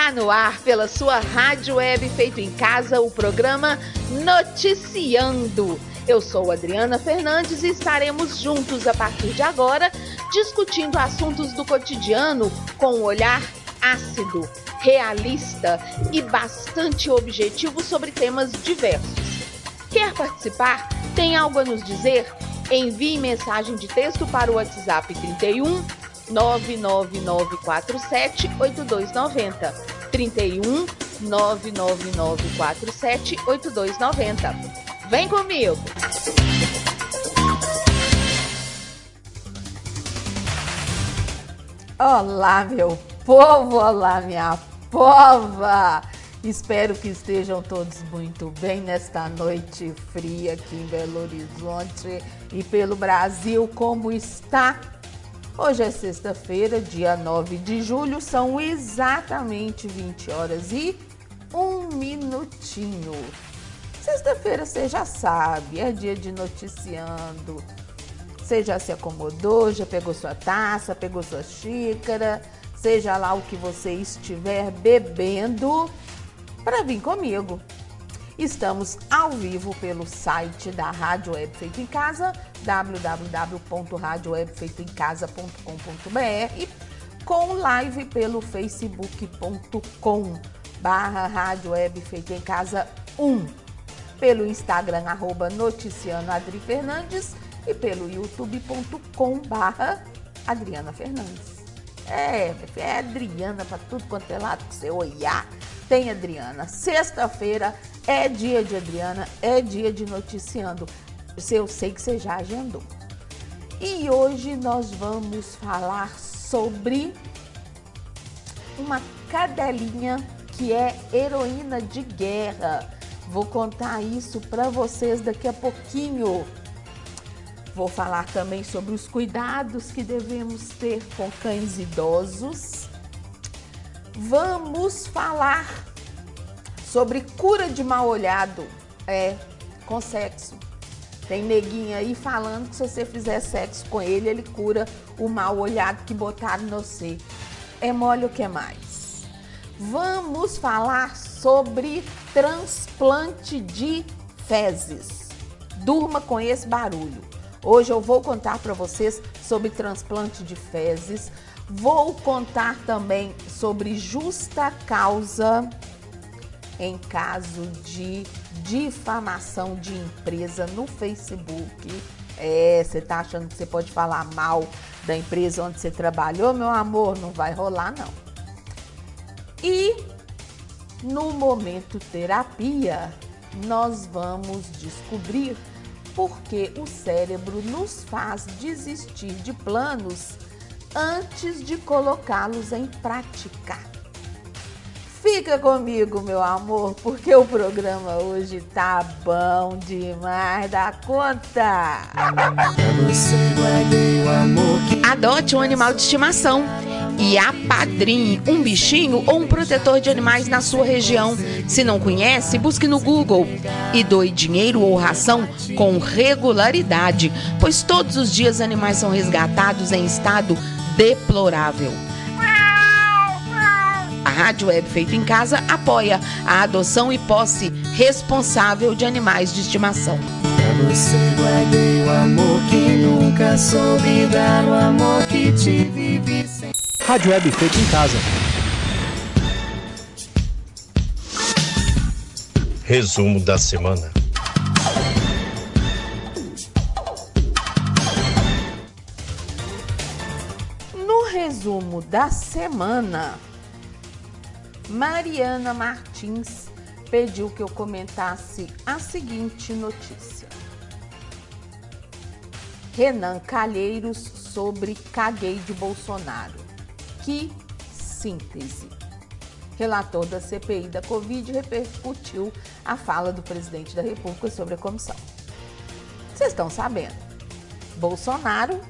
Está no ar pela sua rádio web feito em casa o programa Noticiando. Eu sou Adriana Fernandes e estaremos juntos a partir de agora discutindo assuntos do cotidiano com um olhar ácido, realista e bastante objetivo sobre temas diversos. Quer participar? Tem algo a nos dizer? Envie mensagem de texto para o WhatsApp 31 99947 8290. 31 99947 8290. Vem comigo! Olá, meu povo! Olá, minha pova! Espero que estejam todos muito bem nesta noite fria aqui em Belo Horizonte e pelo Brasil. Como está? Hoje é sexta-feira, dia 9 de julho, são exatamente 20 horas e um minutinho. Sexta-feira você já sabe, é dia de noticiando. Você já se acomodou, já pegou sua taça, pegou sua xícara, seja lá o que você estiver bebendo para vir comigo. Estamos ao vivo pelo site da Rádio Web Feito em Casa, www.radiowebfeitoemcasa.com.br, com live pelo facebook.com barra Rádio Web Feito em Casa 1, pelo Instagram arroba Adri Fernandes e pelo youtube.com barra Adriana Fernandes. É, é Adriana para tudo quanto é lado que você olhar tem Adriana. Sexta-feira é dia de Adriana, é dia de noticiando. Eu sei que você já agendou. E hoje nós vamos falar sobre uma cadelinha que é heroína de guerra. Vou contar isso para vocês daqui a pouquinho. Vou falar também sobre os cuidados que devemos ter com cães idosos vamos falar sobre cura de mal olhado é, com sexo. Tem neguinha aí falando que se você fizer sexo com ele, ele cura o mal olhado que botaram no você. É mole o que mais? Vamos falar sobre transplante de fezes. Durma com esse barulho. Hoje eu vou contar para vocês sobre transplante de fezes. Vou contar também sobre justa causa em caso de difamação de empresa no Facebook. É, você tá achando que você pode falar mal da empresa onde você trabalhou, meu amor? Não vai rolar, não. E no momento terapia, nós vamos descobrir por que o cérebro nos faz desistir de planos antes de colocá-los em prática. Fica comigo, meu amor, porque o programa hoje tá bom demais da conta. Adote um animal de estimação e apadrinhe um bichinho ou um protetor de animais na sua região. Se não conhece, busque no Google e doe dinheiro ou ração com regularidade, pois todos os dias animais são resgatados em estado deplorável. Rádio Web Feito em Casa apoia a adoção e posse responsável de animais de estimação. Pra você guardei o amor que nunca soube dar o amor que te vive sem... Rádio Web Feito em Casa. Resumo da semana. resumo da semana, Mariana Martins pediu que eu comentasse a seguinte notícia. Renan Calheiros sobre caguei de Bolsonaro. Que síntese. Relator da CPI da Covid repercutiu a fala do presidente da República sobre a comissão. Vocês estão sabendo. Bolsonaro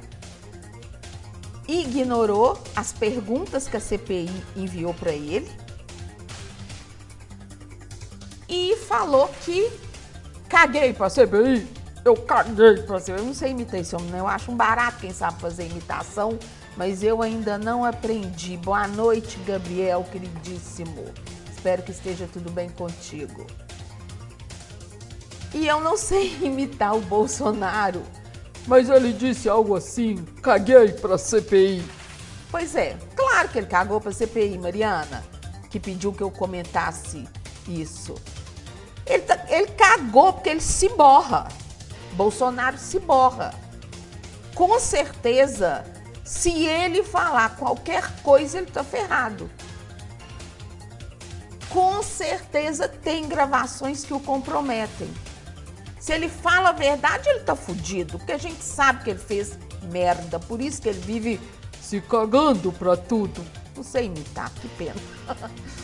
ignorou as perguntas que a CPI enviou para ele e falou que caguei para a CPI. Eu caguei para a CPI. Eu não sei imitar esse homem, né? Eu acho um barato quem sabe fazer imitação, mas eu ainda não aprendi. Boa noite, Gabriel, queridíssimo. Espero que esteja tudo bem contigo. E eu não sei imitar o Bolsonaro. Mas ele disse algo assim: caguei pra CPI. Pois é, claro que ele cagou pra CPI, Mariana, que pediu que eu comentasse isso. Ele, tá, ele cagou porque ele se borra. Bolsonaro se borra. Com certeza, se ele falar qualquer coisa, ele tá ferrado. Com certeza tem gravações que o comprometem. Se ele fala a verdade, ele tá fudido, porque a gente sabe que ele fez merda, por isso que ele vive se cagando pra tudo. Não sei imitar, que pena.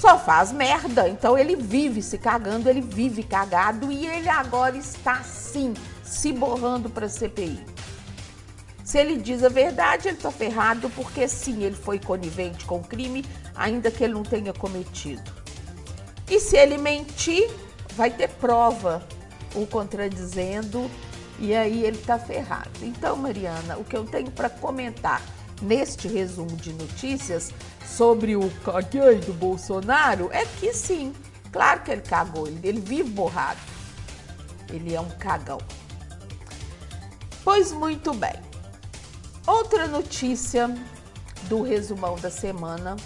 Só faz merda, então ele vive se cagando, ele vive cagado e ele agora está sim se borrando para CPI. Se ele diz a verdade, ele está ferrado, porque sim, ele foi conivente com o crime, ainda que ele não tenha cometido. E se ele mentir, vai ter prova o contradizendo e aí ele está ferrado. Então, Mariana, o que eu tenho para comentar neste resumo de notícias sobre o caguei do Bolsonaro é que sim, claro que ele cagou, ele, ele vive borrado. Ele é um cagão. Pois muito bem. Outra notícia do resumão da semana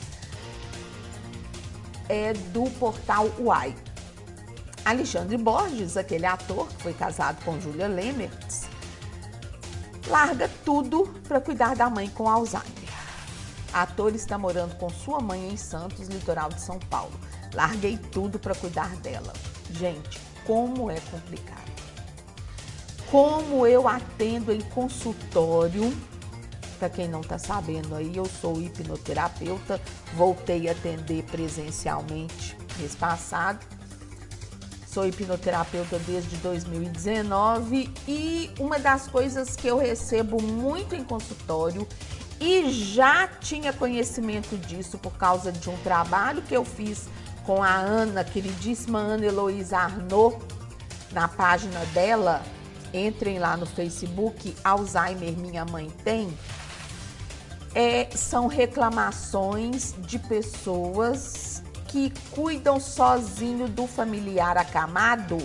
é do portal Uai. Alexandre Borges, aquele ator que foi casado com Julia Lemertz, larga tudo para cuidar da mãe com Alzheimer. A ator está morando com sua mãe em Santos, litoral de São Paulo. Larguei tudo para cuidar dela. Gente, como é complicado. Como eu atendo em consultório, para quem não está sabendo aí, eu sou hipnoterapeuta, voltei a atender presencialmente mês passado Sou hipnoterapeuta desde 2019 e uma das coisas que eu recebo muito em consultório e já tinha conhecimento disso por causa de um trabalho que eu fiz com a Ana, queridíssima Ana Heloísa Arnaud, na página dela. Entrem lá no Facebook, Alzheimer Minha Mãe Tem. É, são reclamações de pessoas que cuidam sozinho do familiar acamado,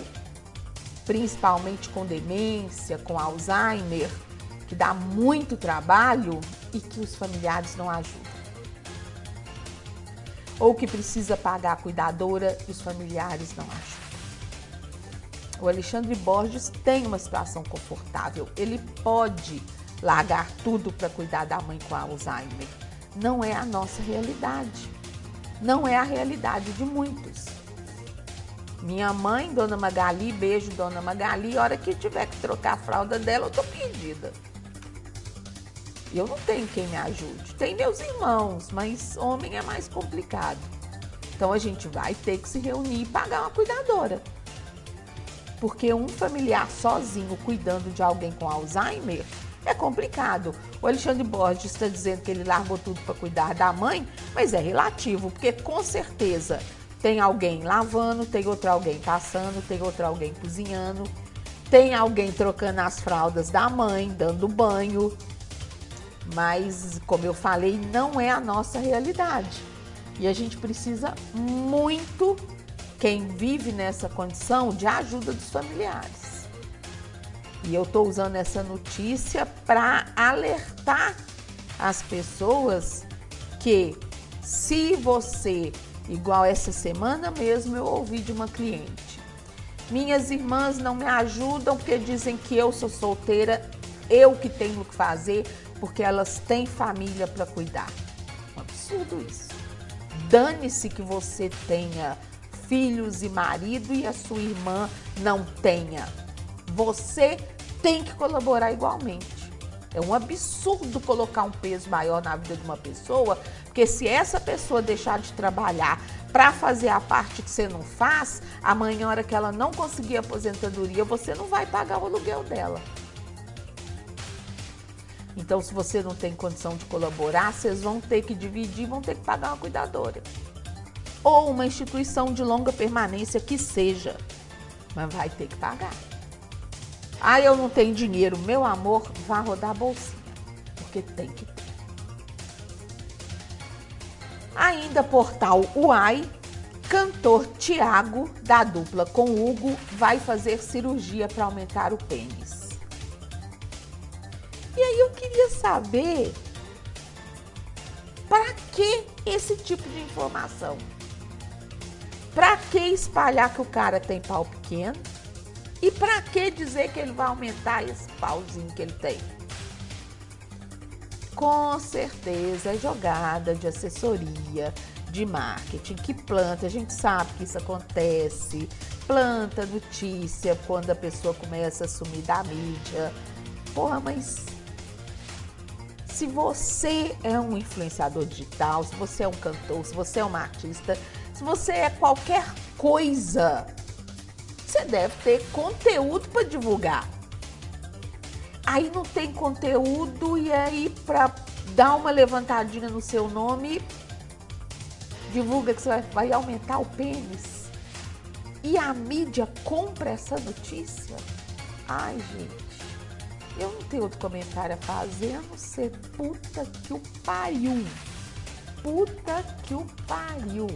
principalmente com demência, com Alzheimer, que dá muito trabalho e que os familiares não ajudam. Ou que precisa pagar a cuidadora e os familiares não ajudam. O Alexandre Borges tem uma situação confortável. Ele pode largar tudo para cuidar da mãe com Alzheimer. Não é a nossa realidade não é a realidade de muitos. Minha mãe, Dona Magali, beijo, Dona Magali, a hora que tiver que trocar a fralda dela, eu tô perdida. Eu não tenho quem me ajude. Tem meus irmãos, mas homem é mais complicado. Então a gente vai ter que se reunir e pagar uma cuidadora. Porque um familiar sozinho cuidando de alguém com Alzheimer é complicado. O Alexandre Borges está dizendo que ele largou tudo para cuidar da mãe, mas é relativo, porque com certeza tem alguém lavando, tem outro alguém passando, tem outro alguém cozinhando, tem alguém trocando as fraldas da mãe, dando banho. Mas, como eu falei, não é a nossa realidade. E a gente precisa muito, quem vive nessa condição, de ajuda dos familiares. E eu estou usando essa notícia para alertar as pessoas que se você, igual essa semana mesmo, eu ouvi de uma cliente. Minhas irmãs não me ajudam porque dizem que eu sou solteira, eu que tenho que fazer, porque elas têm família para cuidar. Um absurdo isso. Dane-se que você tenha filhos e marido e a sua irmã não tenha você tem que colaborar igualmente. É um absurdo colocar um peso maior na vida de uma pessoa, porque se essa pessoa deixar de trabalhar para fazer a parte que você não faz, amanhã, hora que ela não conseguir aposentadoria, você não vai pagar o aluguel dela. Então, se você não tem condição de colaborar, vocês vão ter que dividir, vão ter que pagar uma cuidadora. Ou uma instituição de longa permanência que seja, mas vai ter que pagar. Ah, eu não tenho dinheiro. Meu amor, vá rodar a bolsinha, porque tem que ter. Ainda portal Uai, cantor Tiago, da dupla com Hugo, vai fazer cirurgia para aumentar o pênis. E aí eu queria saber para que esse tipo de informação? Para que espalhar que o cara tem pau pequeno? E para que dizer que ele vai aumentar esse pauzinho que ele tem? Com certeza é jogada de assessoria, de marketing, que planta, a gente sabe que isso acontece, planta notícia quando a pessoa começa a sumir da mídia. Porra, mas se você é um influenciador digital, se você é um cantor, se você é uma artista, se você é qualquer coisa, você deve ter conteúdo para divulgar. Aí não tem conteúdo e aí para dar uma levantadinha no seu nome, divulga que você vai, aumentar o pênis. E a mídia compra essa notícia? Ai, gente. Eu não tenho outro comentário a fazer, a não ser puta que o pariu. Puta que o pariu.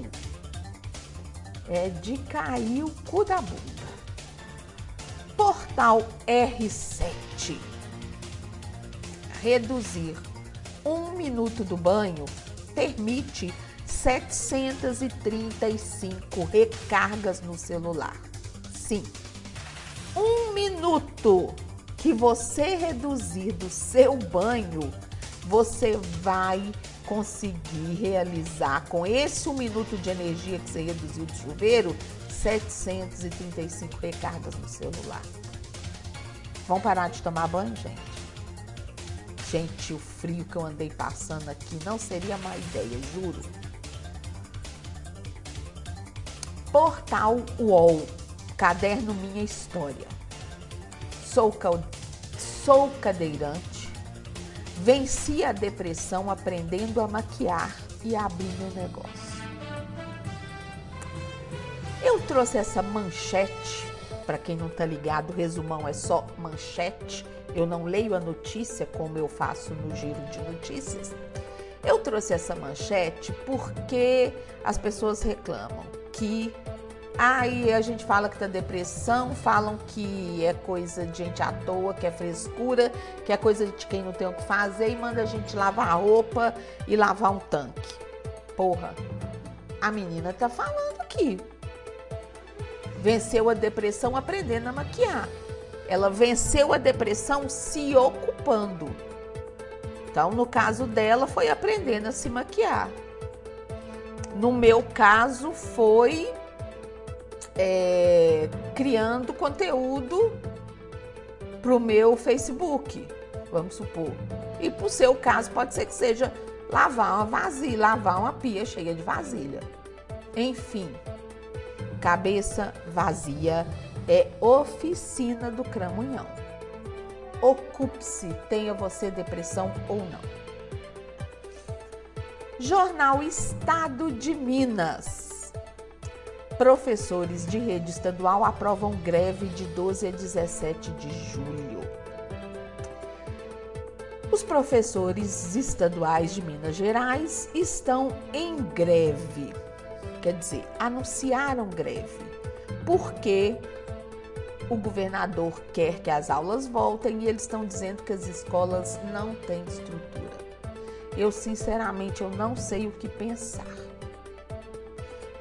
É de cair o cu da bunda. Portal R7. Reduzir um minuto do banho permite 735 recargas no celular. Sim, um minuto que você reduzir do seu banho, você vai conseguir realizar com esse um minuto de energia que você reduziu do chuveiro, 735 recargas no celular. Vamos parar de tomar banho, gente? Gente, o frio que eu andei passando aqui não seria má ideia, juro. Portal UOL, caderno Minha História. Sou, sou cadeirante, venci a depressão aprendendo a maquiar e abrir meu negócio. Eu trouxe essa manchete, para quem não tá ligado, resumão é só manchete. Eu não leio a notícia como eu faço no giro de notícias. Eu trouxe essa manchete porque as pessoas reclamam que Aí a gente fala que tá depressão, falam que é coisa de gente à toa, que é frescura, que é coisa de quem não tem o que fazer e manda a gente lavar a roupa e lavar um tanque. Porra, a menina tá falando aqui. Venceu a depressão aprendendo a maquiar. Ela venceu a depressão se ocupando. Então, no caso dela, foi aprendendo a se maquiar. No meu caso, foi é, criando conteúdo para o meu Facebook, vamos supor. E para o seu caso, pode ser que seja lavar uma vasilha, lavar uma pia cheia de vasilha. Enfim, cabeça vazia é oficina do cramunhão. Ocupe-se, tenha você depressão ou não. Jornal Estado de Minas. Professores de rede estadual aprovam greve de 12 a 17 de julho. Os professores estaduais de Minas Gerais estão em greve. Quer dizer, anunciaram greve. Porque o governador quer que as aulas voltem e eles estão dizendo que as escolas não têm estrutura. Eu, sinceramente, eu não sei o que pensar.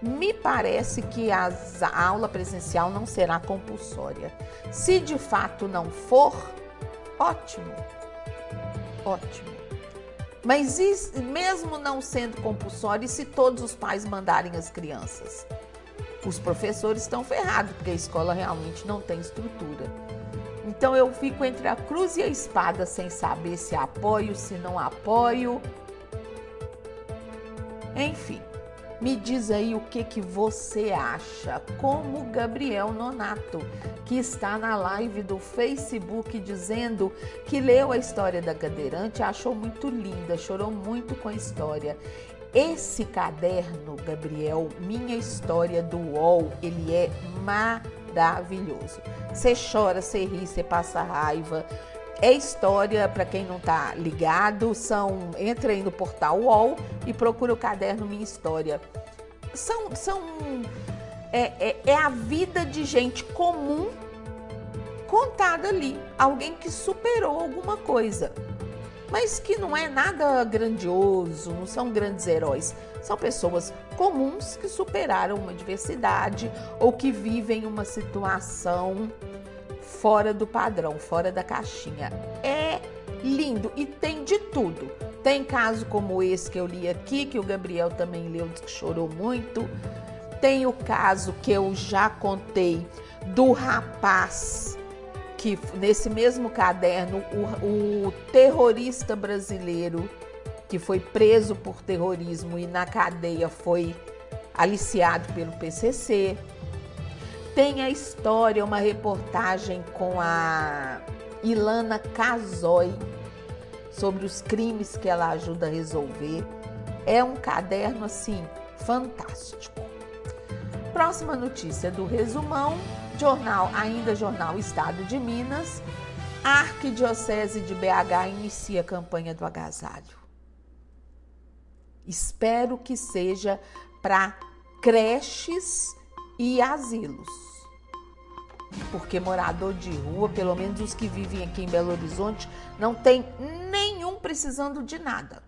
Me parece que a aula presencial não será compulsória. Se de fato não for, ótimo, ótimo. Mas mesmo não sendo compulsório, e se todos os pais mandarem as crianças? Os professores estão ferrados, porque a escola realmente não tem estrutura. Então eu fico entre a cruz e a espada sem saber se apoio, se não apoio. Enfim. Me diz aí o que, que você acha, como Gabriel Nonato, que está na live do Facebook dizendo que leu a história da cadeirante, achou muito linda, chorou muito com a história. Esse caderno, Gabriel, Minha História do UOL, ele é maravilhoso. Você chora, você ri, você passa raiva, É história, para quem não está ligado, são entra aí no portal UOL e procura o caderno Minha História. São, são é, é, é a vida de gente comum contada ali, alguém que superou alguma coisa, mas que não é nada grandioso, não são grandes heróis, são pessoas comuns que superaram uma diversidade ou que vivem uma situação fora do padrão, fora da caixinha. É lindo e tem de tudo. Tem caso como esse que eu li aqui, que o Gabriel também leu, que chorou muito. Tem o caso que eu já contei do rapaz que nesse mesmo caderno o, o terrorista brasileiro que foi preso por terrorismo e na cadeia foi aliciado pelo PCC. Tem a história, uma reportagem com a Ilana Casoy sobre os crimes que ela ajuda a resolver. É um caderno assim fantástico. Próxima notícia do resumão, jornal, ainda jornal Estado de Minas, a Arquidiocese de BH inicia a campanha do agasalho. Espero que seja para creches e asilos. Porque morador de rua, pelo menos os que vivem aqui em Belo Horizonte, não tem nenhum precisando de nada.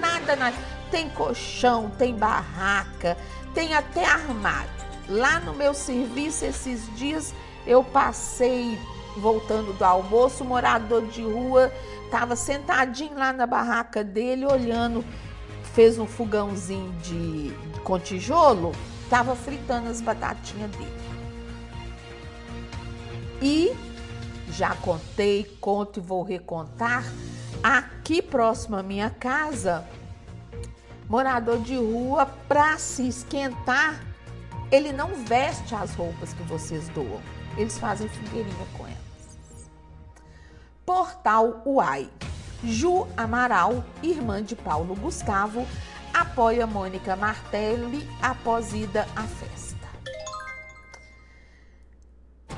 Nada, nada. Tem colchão, tem barraca, tem até armário. Lá no meu serviço, esses dias, eu passei voltando do almoço, o morador de rua estava sentadinho lá na barraca dele, olhando, fez um fogãozinho de, com tijolo, estava fritando as batatinhas dele. E já contei, conto e vou recontar. Aqui próximo à minha casa, morador de rua, para se esquentar, ele não veste as roupas que vocês doam. Eles fazem fogueirinha com elas. Portal UAI. Ju Amaral, irmã de Paulo Gustavo, apoia Mônica Martelli após ida à festa.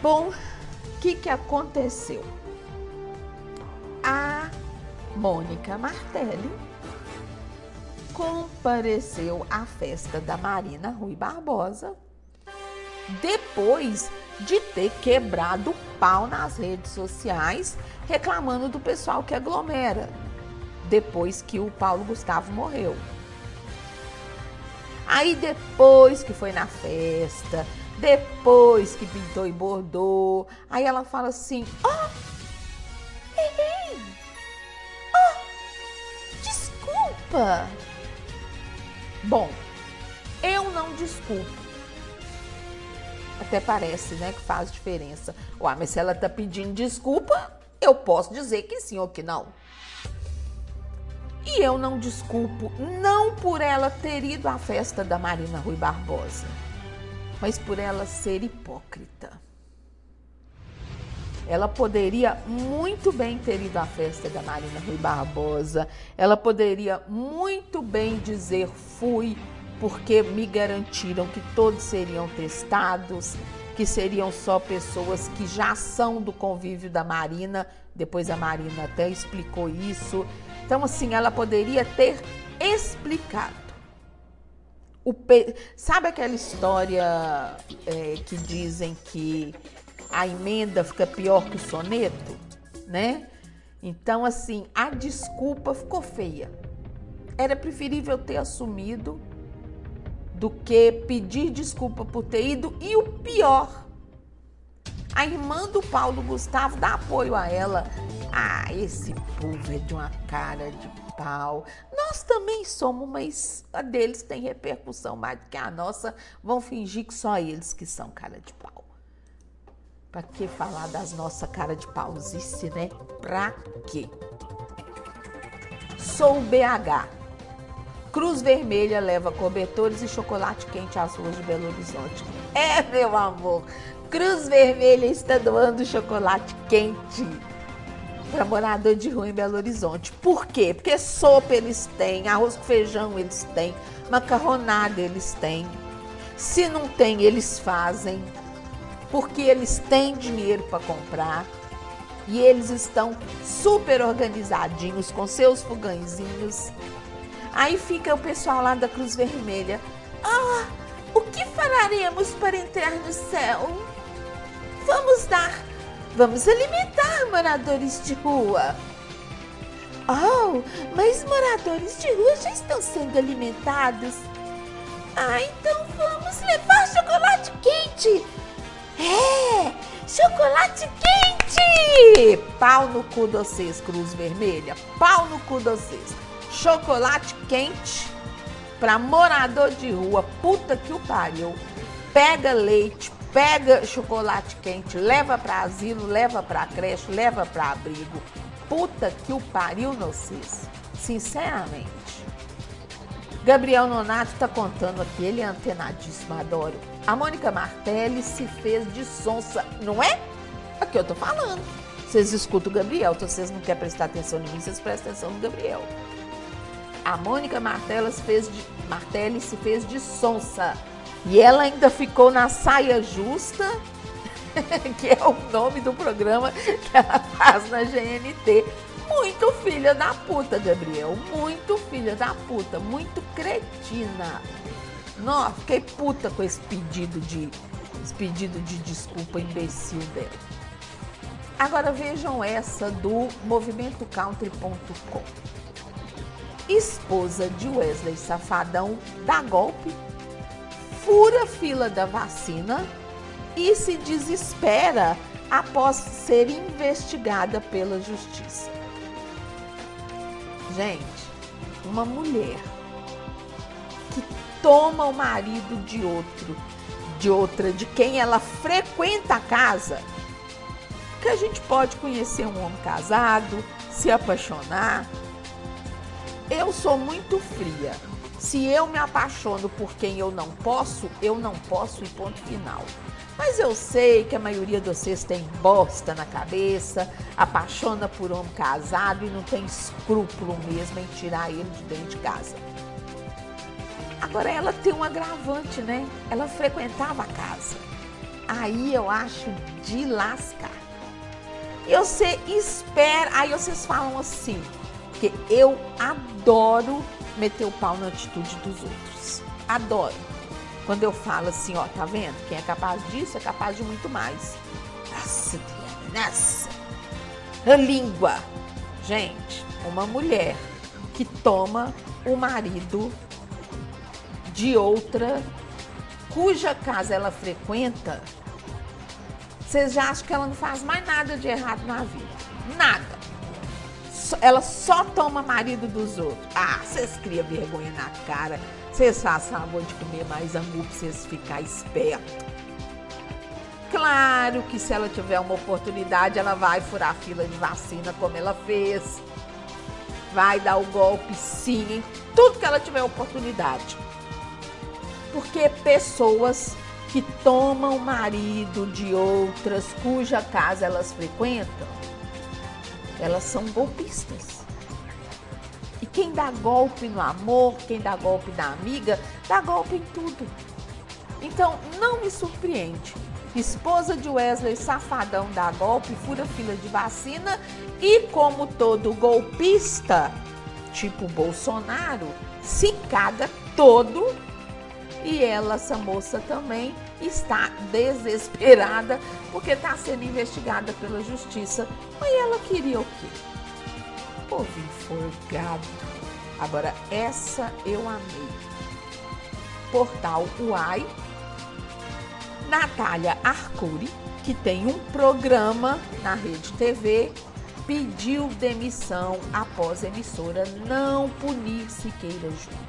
Bom, o que, que aconteceu? A Mônica Martelli compareceu à festa da Marina Rui Barbosa depois de ter quebrado pau nas redes sociais reclamando do pessoal que aglomera depois que o Paulo Gustavo morreu. Aí depois que foi na festa, depois que pintou e bordou, aí ela fala assim: Ó, oh, ei, oh, desculpa. Bom, eu não desculpo. Até parece, né, que faz diferença. Ué, mas se ela tá pedindo desculpa, eu posso dizer que sim ou que não. E eu não desculpo, não por ela ter ido à festa da Marina Rui Barbosa, mas por ela ser hipócrita. Ela poderia muito bem ter ido à festa da Marina Rui Barbosa, ela poderia muito bem dizer fui porque me garantiram que todos seriam testados, que seriam só pessoas que já são do convívio da Marina. Depois a Marina até explicou isso. Então, assim, ela poderia ter explicado. O pe... Sabe aquela história é, que dizem que a emenda fica pior que o soneto, né? Então, assim, a desculpa ficou feia. Era preferível ter assumido do que pedir desculpa por ter ido. E o pior, a irmã do Paulo Gustavo dá apoio a ela. Ah, esse povo é de uma cara de pau. Nós também somos, mas a deles tem repercussão mais do que a nossa. Vão fingir que só eles que são cara de pau. Pra que falar das nossas cara de pauzice, né? Pra quê? Sou BH. Cruz Vermelha leva cobertores e chocolate quente às ruas de Belo Horizonte. É, meu amor, Cruz Vermelha está doando chocolate quente para morador de rua em Belo Horizonte. Por quê? Porque sopa eles têm, arroz com feijão eles têm, macarronada eles têm. Se não tem, eles fazem, porque eles têm dinheiro para comprar. E eles estão super organizadinhos com seus fogãezinhos. Aí fica o pessoal lá da Cruz Vermelha. Ah, o que faremos para entrar no céu? Vamos dar, vamos alimentar moradores de rua. Oh, mas moradores de rua já estão sendo alimentados. Ah, então vamos levar chocolate quente. É, chocolate quente! Pau no cu de vocês, Cruz Vermelha. Pau no cu de vocês. Chocolate quente para morador de rua. Puta que o pariu. Pega leite, pega chocolate quente, leva para asilo, leva para creche, leva para abrigo. Puta que o pariu, vocês. Sinceramente. Gabriel Nonato está contando aqui, ele é antenadíssimo, adoro. A Mônica Martelli se fez de sonsa, não é? Aqui eu tô falando. Vocês escutam o Gabriel, então vocês não querem prestar atenção em mim, vocês prestam atenção no Gabriel. A Mônica Martelli se fez de, Martelli se fez de sonsa. E ela ainda ficou na saia justa, que é o nome do programa que ela faz na GNT. Muito filha da puta, Gabriel. Muito filha da puta. Muito cretina. Nossa, fiquei puta com esse pedido de, esse pedido de desculpa imbecil dela. Agora vejam essa do movimentocountry.com. Esposa de Wesley Safadão dá golpe, fura fila da vacina e se desespera após ser investigada pela justiça. Gente, uma mulher que toma o marido de outro, de outra, de quem ela frequenta a casa, que a gente pode conhecer um homem casado, se apaixonar. Eu sou muito fria. Se eu me apaixono por quem eu não posso, eu não posso e ponto final. Mas eu sei que a maioria de vocês tem bosta na cabeça, apaixona por homem casado e não tem escrúpulo mesmo em tirar ele de dentro de casa. Agora ela tem um agravante, né? Ela frequentava a casa. Aí eu acho de lascar. E você espera, aí vocês falam assim, porque eu adoro meter o pau na atitude dos outros. Adoro. Quando eu falo assim, ó, tá vendo? Quem é capaz disso é capaz de muito mais. Nossa, nossa. A língua. Gente, uma mulher que toma o marido de outra cuja casa ela frequenta, vocês já acham que ela não faz mais nada de errado na vida. Nada. Ela só toma marido dos outros. Ah, vocês criam vergonha na cara vocês façam favor de comer mais angu para vocês ficar espertos. Claro que se ela tiver uma oportunidade, ela vai furar a fila de vacina como ela fez. Vai dar o golpe sim, em tudo que ela tiver oportunidade. Porque pessoas que tomam marido de outras cuja casa elas frequentam, elas são golpistas. E quem dá golpe no amor, quem dá golpe na amiga, dá golpe em tudo. Então, não me surpreende. Esposa de Wesley Safadão dá golpe, fura fila de vacina e, como todo golpista, tipo Bolsonaro, se caga todo. E ela, essa moça também, está desesperada porque está sendo investigada pela justiça. Mas ela queria o quê? povo enforgado. Agora, essa eu amei. Portal Uai, Natália Arcuri, que tem um programa na Rede TV, pediu demissão após a emissora não punir Siqueira Júnior.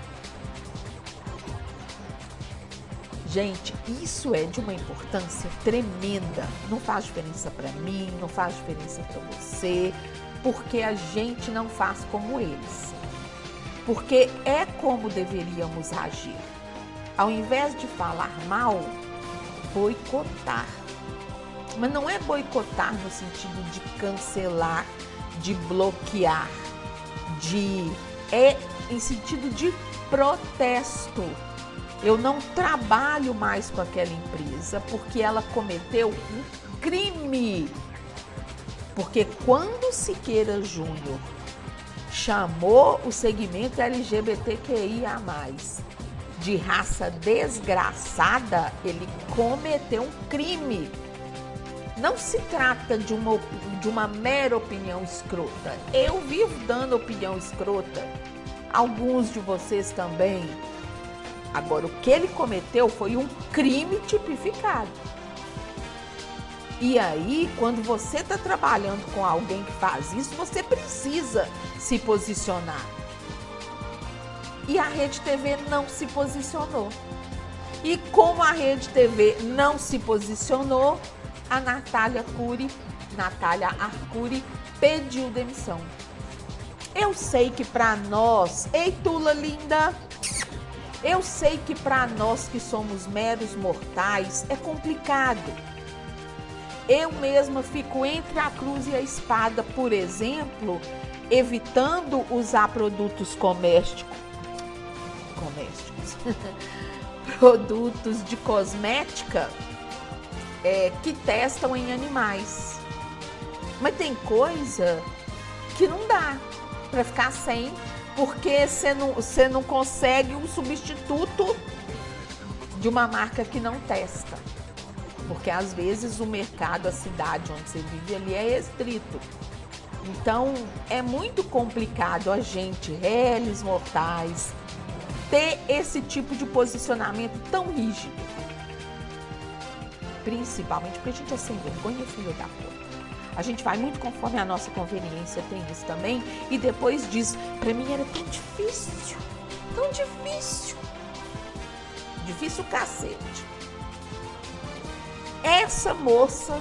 Gente, isso é de uma importância tremenda. Não faz diferença para mim, não faz diferença para você, porque a gente não faz como eles. Porque é como deveríamos agir. Ao invés de falar mal, boicotar. Mas não é boicotar no sentido de cancelar, de bloquear, de é em sentido de protesto. Eu não trabalho mais com aquela empresa porque ela cometeu um crime Porque quando Siqueira Júnior chamou o segmento LGBTQIA+, de raça desgraçada, ele cometeu um crime. Não se trata de uma, de uma mera opinião escrota. Eu vivo dando opinião escrota. Alguns de vocês também. Agora, o que ele cometeu foi um crime tipificado. E aí, quando você está trabalhando com alguém que faz isso, você precisa se posicionar. E a Rede TV não se posicionou. E como a Rede TV não se posicionou, a Natália Cury, Natália Arcuri, pediu demissão. Eu sei que para nós, ei Tula linda, eu sei que para nós que somos meros mortais é complicado eu mesma fico entre a cruz e a espada, por exemplo, evitando usar produtos comésticos, comésticos, produtos de cosmética é, que testam em animais. Mas tem coisa que não dá para ficar sem, porque você não, não consegue um substituto de uma marca que não testa porque às vezes o mercado, a cidade onde você vive ali é restrito. Então é muito complicado a gente, réis mortais, ter esse tipo de posicionamento tão rígido. Principalmente porque a gente é sem vergonha, filho da puta. A gente vai muito conforme a nossa conveniência, tem isso também. E depois diz, para mim era tão difícil, tão difícil. Difícil cacete essa moça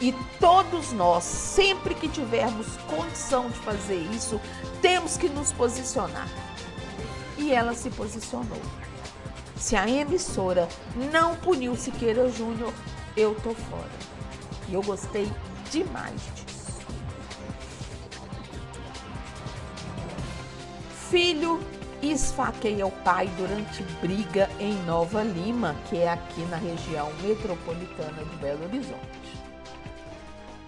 e todos nós, sempre que tivermos condição de fazer isso, temos que nos posicionar. E ela se posicionou. Se a emissora não puniu Siqueira Júnior, eu tô fora. E eu gostei demais disso. Filho esfaqueia o pai durante briga em Nova Lima, que é aqui na região metropolitana de Belo Horizonte.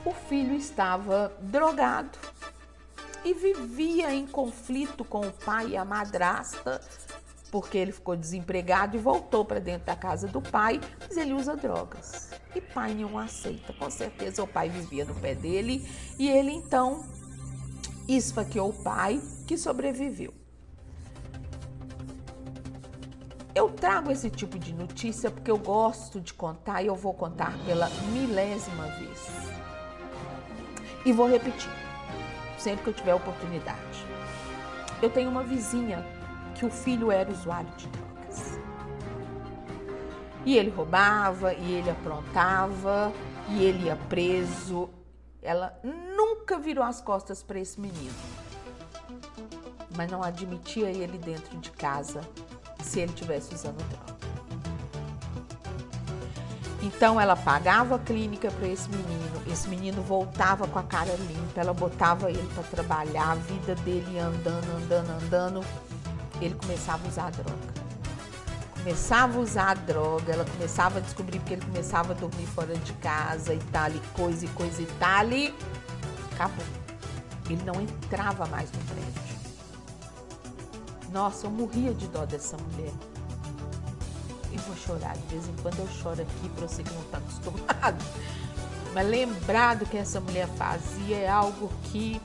O filho estava drogado e vivia em conflito com o pai e a madrasta, porque ele ficou desempregado e voltou para dentro da casa do pai, mas ele usa drogas. E pai não aceita. Com certeza o pai vivia no pé dele e ele então esfaqueou o pai, que sobreviveu. Eu trago esse tipo de notícia porque eu gosto de contar e eu vou contar pela milésima vez. E vou repetir, sempre que eu tiver oportunidade. Eu tenho uma vizinha que o filho era usuário de drogas. E ele roubava, e ele aprontava, e ele ia preso. Ela nunca virou as costas para esse menino, mas não admitia ele dentro de casa se ele tivesse usando droga. Então ela pagava a clínica para esse menino, esse menino voltava com a cara limpa, ela botava ele para trabalhar, a vida dele andando, andando, andando, ele começava a usar droga. Começava a usar droga, ela começava a descobrir que ele começava a dormir fora de casa e tal, e coisa e coisa e tal, e acabou. Ele não entrava mais no prédio. Nossa, eu morria de dó dessa mulher. E vou chorar, de vez em quando eu choro aqui para você que não está acostumado. Mas lembrar do que essa mulher fazia é algo que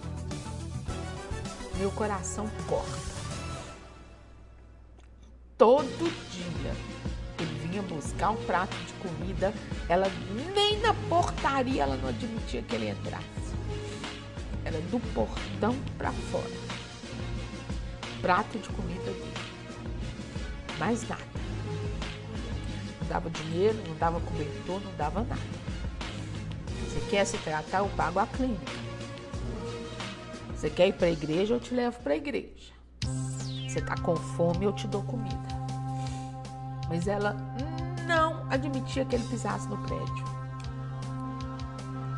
meu coração corta. Todo dia ele vinha buscar um prato de comida, ela nem na portaria ela não admitia que ele entrasse. Era do portão para fora prato de comida dele. Mais nada. Não dava dinheiro, não dava cobertor, não dava nada. Você quer se tratar, eu pago a clínica. Você quer ir para a igreja, eu te levo para a igreja. Você está com fome, eu te dou comida. Mas ela não admitia que ele pisasse no prédio.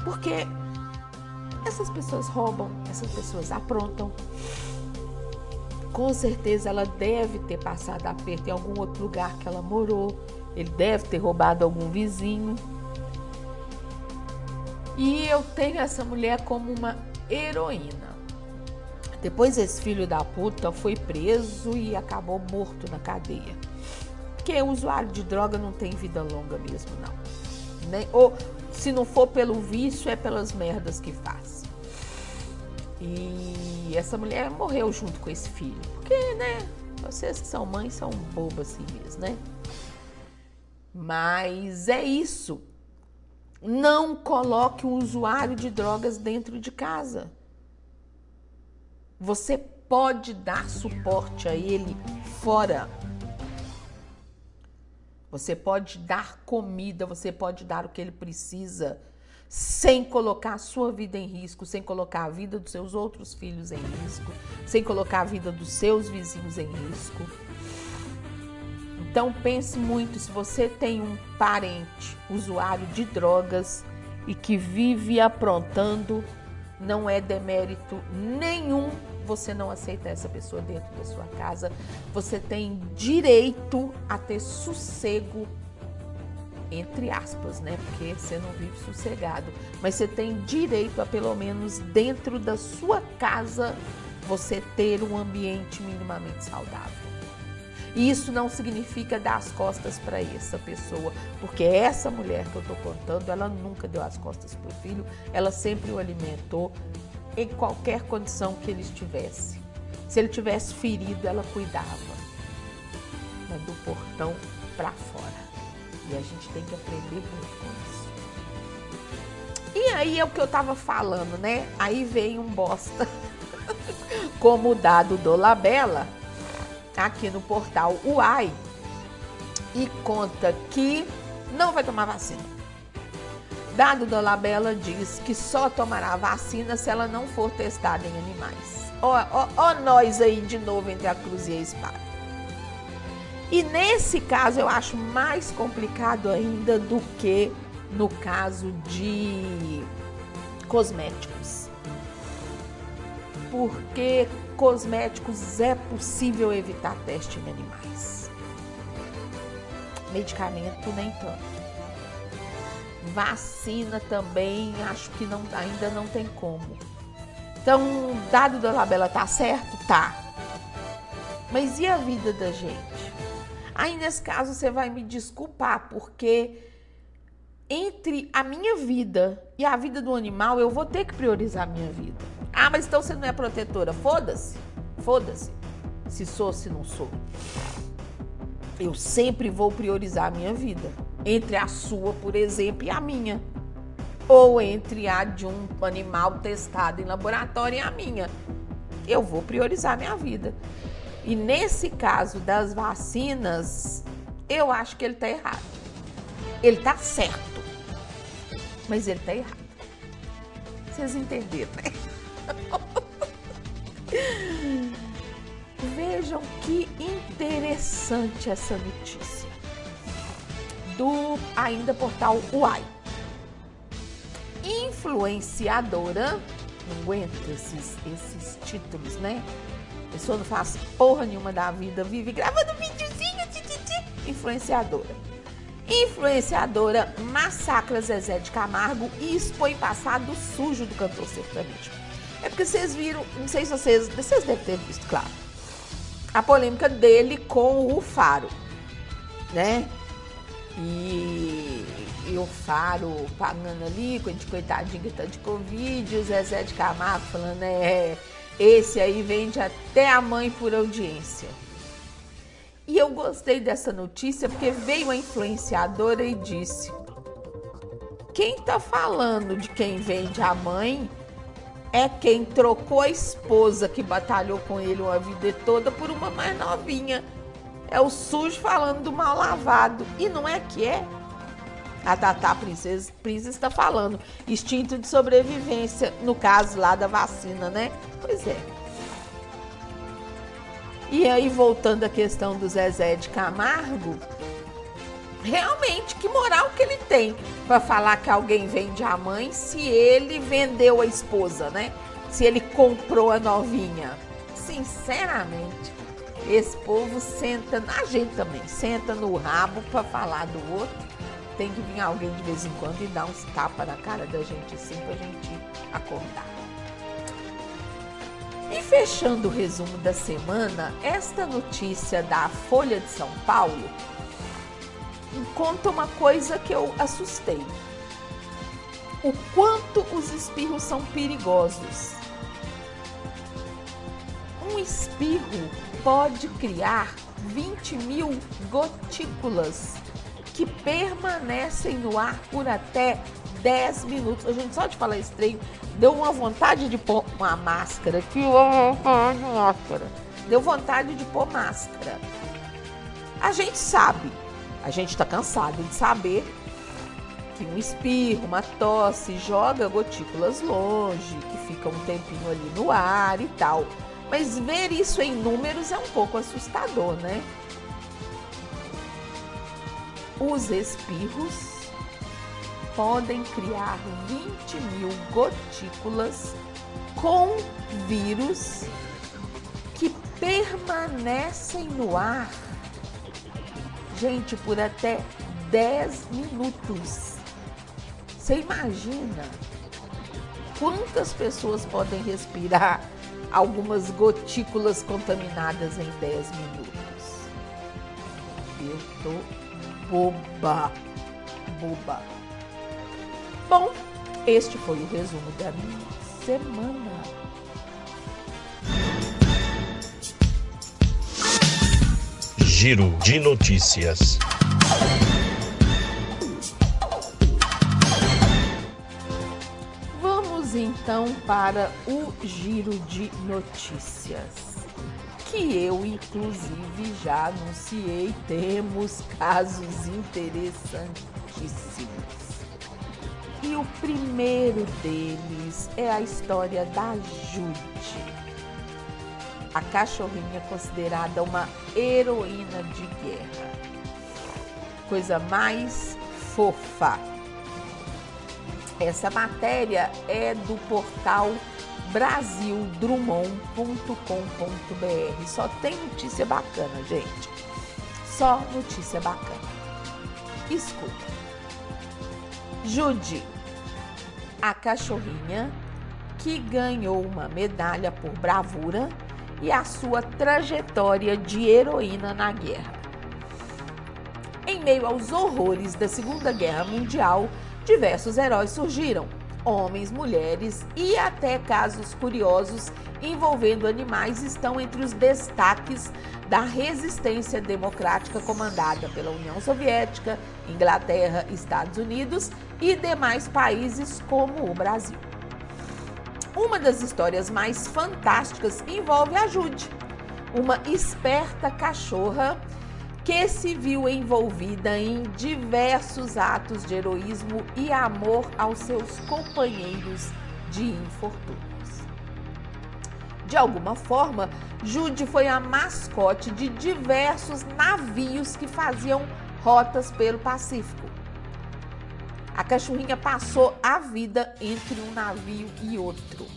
Porque essas pessoas roubam, essas pessoas aprontam, com certeza ela deve ter passado aperto em algum outro lugar que ela morou. Ele deve ter roubado algum vizinho. E eu tenho essa mulher como uma heroína. Depois esse filho da puta foi preso e acabou morto na cadeia. Porque usuário de droga não tem vida longa mesmo, não. Nem, ou se não for pelo vício, é pelas merdas que faz. E essa mulher morreu junto com esse filho. Porque, né? Vocês que são mães são bobas assim mesmo, né? Mas é isso. Não coloque um usuário de drogas dentro de casa. Você pode dar suporte a ele fora. Você pode dar comida, você pode dar o que ele precisa, sem colocar a sua vida em risco, sem colocar a vida dos seus outros filhos em risco, sem colocar a vida dos seus vizinhos em risco. Então pense muito se você tem um parente usuário de drogas e que vive aprontando, não é demérito nenhum você não aceitar essa pessoa dentro da sua casa. Você tem direito a ter sossego entre aspas, né? Porque você não vive sossegado, mas você tem direito a pelo menos dentro da sua casa você ter um ambiente minimamente saudável. E isso não significa dar as costas para essa pessoa, porque essa mulher que eu estou contando, ela nunca deu as costas para o filho, ela sempre o alimentou em qualquer condição que ele estivesse. Se ele tivesse ferido, ela cuidava, mas do portão para fora. E a gente tem que aprender muito com isso. E aí é o que eu tava falando, né? Aí vem um bosta como o dado do Labela aqui no portal UAI e conta que não vai tomar vacina. Dado da Labela diz que só tomará vacina se ela não for testada em animais. Ó, ó, ó nós aí de novo entre a cruz e a espada. E nesse caso eu acho mais complicado ainda do que no caso de cosméticos. Porque cosméticos é possível evitar teste em animais. Medicamento nem tanto. Vacina também, acho que não, ainda não tem como. Então, dado da labela tá certo? Tá. Mas e a vida da gente? Aí nesse caso você vai me desculpar, porque entre a minha vida e a vida do animal, eu vou ter que priorizar a minha vida. Ah, mas então você não é protetora. Foda-se. Foda-se. Se sou, se não sou. Eu sempre vou priorizar a minha vida. Entre a sua, por exemplo, e a minha. Ou entre a de um animal testado em laboratório e a minha. Eu vou priorizar a minha vida. E nesse caso das vacinas, eu acho que ele está errado. Ele está certo, mas ele está errado. Vocês entenderam, né? Vejam que interessante essa notícia do ainda portal Uai. Influenciadora, não aguento esses, esses títulos, né? A pessoa não faz porra nenhuma da vida, vive gravando videozinho, tititi, influenciadora. Influenciadora massacra Zezé de Camargo e expõe passado sujo do cantor sertanejo. É porque vocês viram, não sei se vocês, vocês devem ter visto, claro, a polêmica dele com o Faro, né? E, e o Faro pagando ali, coitadinho que tá de Covid, o Zezé de Camargo falando, é esse aí vende até a mãe por audiência. E eu gostei dessa notícia porque veio a influenciadora e disse: quem tá falando de quem vende a mãe é quem trocou a esposa que batalhou com ele uma vida toda por uma mais novinha. É o sujo falando do mal lavado. E não é que é? A Tatá Princesa, Princesa está falando. Instinto de sobrevivência, no caso lá da vacina, né? Pois é. E aí, voltando à questão do Zezé de Camargo, realmente, que moral que ele tem para falar que alguém vende a mãe se ele vendeu a esposa, né? Se ele comprou a novinha. Sinceramente, esse povo senta, a gente também, senta no rabo para falar do outro tem que vir alguém de vez em quando e dar uns tapas na cara da gente assim pra gente acordar. E fechando o resumo da semana, esta notícia da Folha de São Paulo conta uma coisa que eu assustei. O quanto os espirros são perigosos. Um espirro pode criar 20 mil gotículas que permanecem no ar por até 10 minutos. A gente, só de falar trem, deu uma vontade de pôr uma máscara. Que máscara. Deu vontade de pôr máscara. A gente sabe, a gente está cansado de saber que um espirro, uma tosse joga gotículas longe, que fica um tempinho ali no ar e tal. Mas ver isso em números é um pouco assustador, né? Os espirros podem criar 20 mil gotículas com vírus que permanecem no ar, gente, por até 10 minutos. Você imagina quantas pessoas podem respirar algumas gotículas contaminadas em 10 minutos? Eu tô boba. Boba. Bom, este foi o resumo da minha semana. Giro de notícias. Vamos então para o giro de notícias que eu, inclusive, já anunciei, temos casos interessantíssimos. E o primeiro deles é a história da Jude, a cachorrinha considerada uma heroína de guerra. Coisa mais fofa. Essa matéria é do portal brasildrummond.com.br. Só tem notícia bacana, gente. Só notícia bacana. Escuta. Judy, a cachorrinha que ganhou uma medalha por bravura e a sua trajetória de heroína na guerra. Em meio aos horrores da Segunda Guerra Mundial, diversos heróis surgiram homens, mulheres e até casos curiosos envolvendo animais estão entre os destaques da resistência democrática comandada pela União Soviética, Inglaterra, Estados Unidos e demais países como o Brasil. Uma das histórias mais fantásticas envolve a Jude, uma esperta cachorra que se viu envolvida em diversos atos de heroísmo e amor aos seus companheiros de infortúnios. De alguma forma, Jude foi a mascote de diversos navios que faziam rotas pelo Pacífico. A cachorrinha passou a vida entre um navio e outro.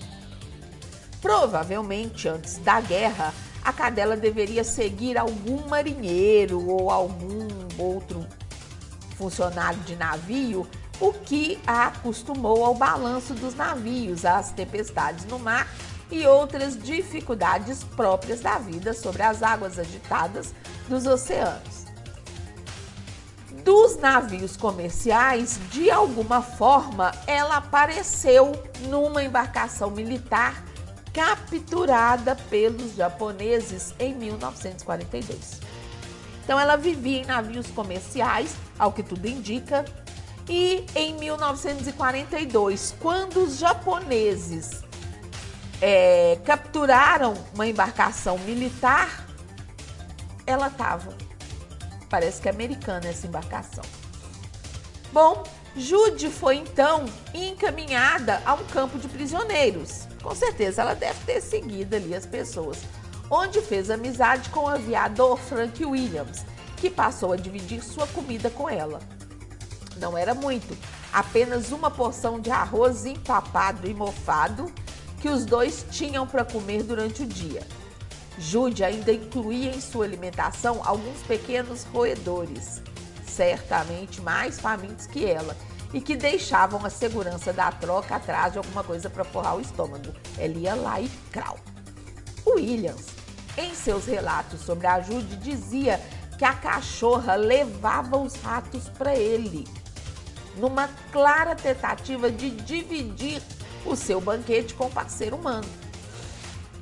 Provavelmente antes da guerra, a cadela deveria seguir algum marinheiro ou algum outro funcionário de navio, o que a acostumou ao balanço dos navios, às tempestades no mar e outras dificuldades próprias da vida sobre as águas agitadas dos oceanos. Dos navios comerciais, de alguma forma, ela apareceu numa embarcação militar capturada pelos japoneses em 1942. Então ela vivia em navios comerciais, ao que tudo indica, e em 1942, quando os japoneses é, capturaram uma embarcação militar, ela estava. Parece que é americana essa embarcação. Bom, Jude foi então encaminhada a um campo de prisioneiros. Com certeza ela deve ter seguido ali as pessoas, onde fez amizade com o aviador Frank Williams, que passou a dividir sua comida com ela. Não era muito, apenas uma porção de arroz empapado e mofado que os dois tinham para comer durante o dia. Jude ainda incluía em sua alimentação alguns pequenos roedores certamente mais famintos que ela, e que deixavam a segurança da troca atrás de alguma coisa para forrar o estômago. Ela ia lá e crau. Williams, em seus relatos sobre a Jude, dizia que a cachorra levava os ratos para ele, numa clara tentativa de dividir o seu banquete com o parceiro humano.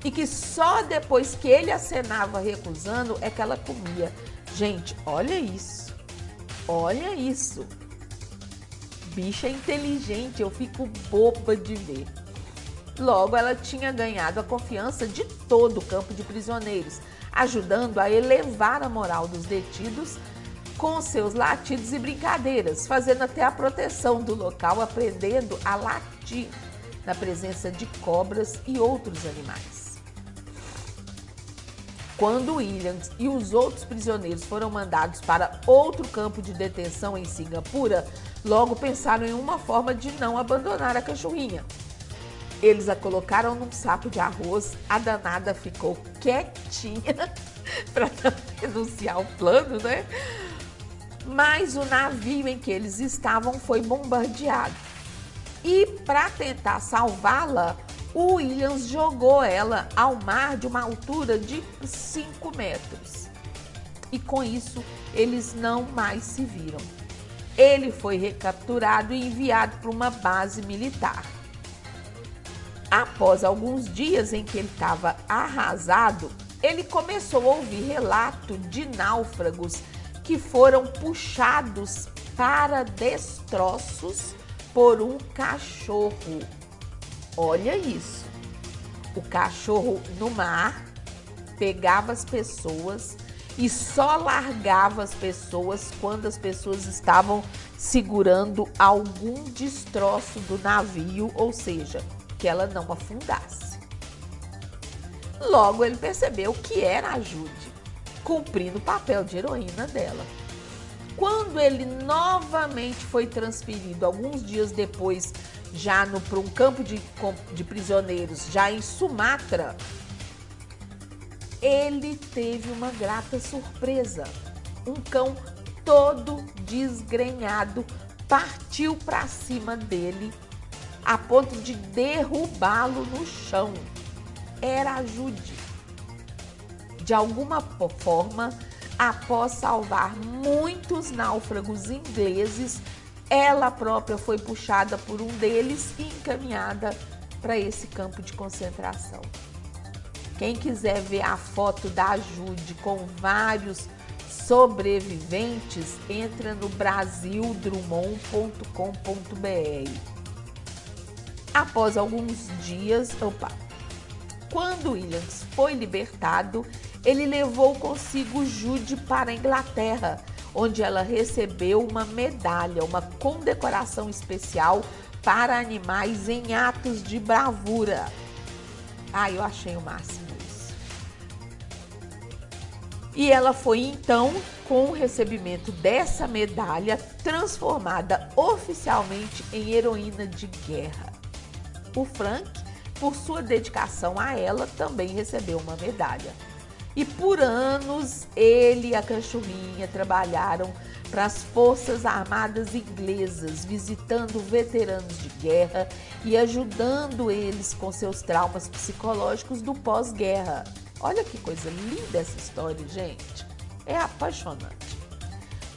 E que só depois que ele acenava recusando é que ela comia. Gente, olha isso. Olha isso. Bicha inteligente, eu fico boba de ver. Logo, ela tinha ganhado a confiança de todo o campo de prisioneiros, ajudando a elevar a moral dos detidos com seus latidos e brincadeiras, fazendo até a proteção do local, aprendendo a latir na presença de cobras e outros animais. Quando Williams e os outros prisioneiros foram mandados para outro campo de detenção em Singapura, logo pensaram em uma forma de não abandonar a cachorrinha. Eles a colocaram num saco de arroz, a danada ficou quietinha para denunciar o plano, né? Mas o navio em que eles estavam foi bombardeado e para tentar salvá-la, o Williams jogou ela ao mar de uma altura de 5 metros. E com isso, eles não mais se viram. Ele foi recapturado e enviado para uma base militar. Após alguns dias em que ele estava arrasado, ele começou a ouvir relato de náufragos que foram puxados para destroços por um cachorro. Olha isso. O cachorro no mar pegava as pessoas e só largava as pessoas quando as pessoas estavam segurando algum destroço do navio, ou seja, que ela não afundasse. Logo ele percebeu que era a Jude, cumprindo o papel de heroína dela. Quando ele novamente foi transferido, alguns dias depois, já para um campo de, de prisioneiros, já em Sumatra, ele teve uma grata surpresa. Um cão todo desgrenhado partiu para cima dele a ponto de derrubá-lo no chão. Era a Jude. De alguma forma, após salvar muitos náufragos ingleses, ela própria foi puxada por um deles e encaminhada para esse campo de concentração. Quem quiser ver a foto da Ajude com vários sobreviventes, entra no brasildrumont.com.br. Após alguns dias, opa, quando Williams foi libertado, ele levou consigo Jude para a Inglaterra, onde ela recebeu uma medalha, uma condecoração especial para animais em atos de bravura. Ah, eu achei o máximo isso. E ela foi então, com o recebimento dessa medalha, transformada oficialmente em heroína de guerra. O Frank, por sua dedicação a ela, também recebeu uma medalha. E por anos ele e a cachorrinha trabalharam para as Forças Armadas Inglesas, visitando veteranos de guerra e ajudando eles com seus traumas psicológicos do pós-guerra. Olha que coisa linda essa história, gente. É apaixonante.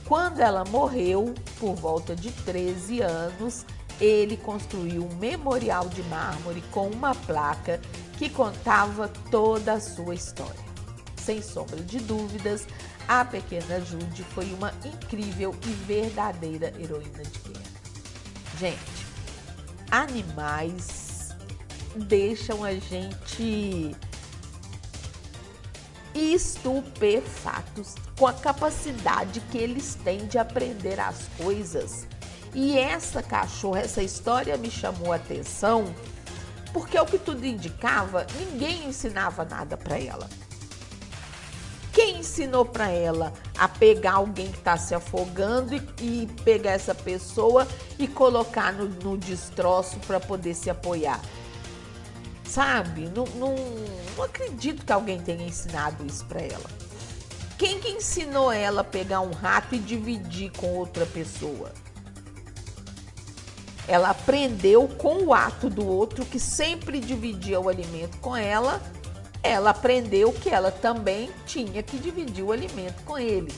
Quando ela morreu, por volta de 13 anos, ele construiu um memorial de mármore com uma placa que contava toda a sua história. Sem sombra de dúvidas, a pequena Jude foi uma incrível e verdadeira heroína de guerra. Gente, animais deixam a gente estupefatos com a capacidade que eles têm de aprender as coisas. E essa cachorra, essa história me chamou a atenção porque o que tudo indicava, ninguém ensinava nada para ela. Quem ensinou para ela a pegar alguém que está se afogando e, e, pegar essa pessoa e colocar no, no destroço para poder se apoiar? Sabe? Não, não, não acredito que alguém tenha ensinado isso para ela. Quem que ensinou ela a pegar um rato e dividir com outra pessoa? Ela aprendeu com o ato do outro que sempre dividia o alimento com ela. Ela aprendeu que ela também tinha que dividir o alimento com ele.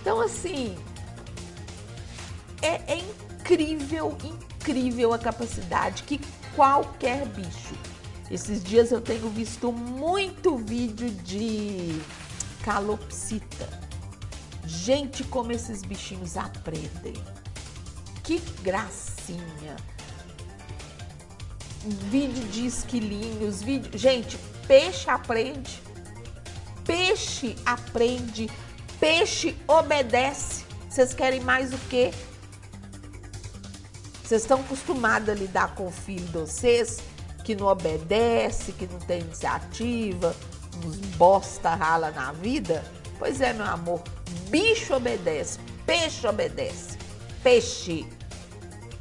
Então, assim, é, é incrível, incrível a capacidade que qualquer bicho. Esses dias eu tenho visto muito vídeo de calopsita. Gente, como esses bichinhos aprendem. Que gracinha. Vídeo de esquilinhos, vídeo. Gente, peixe aprende. Peixe aprende. Peixe obedece. Vocês querem mais o quê? Vocês estão acostumados a lidar com o filho de vocês que não obedece, que não tem iniciativa, uns bosta rala na vida? Pois é, meu amor, bicho obedece, peixe obedece. Peixe.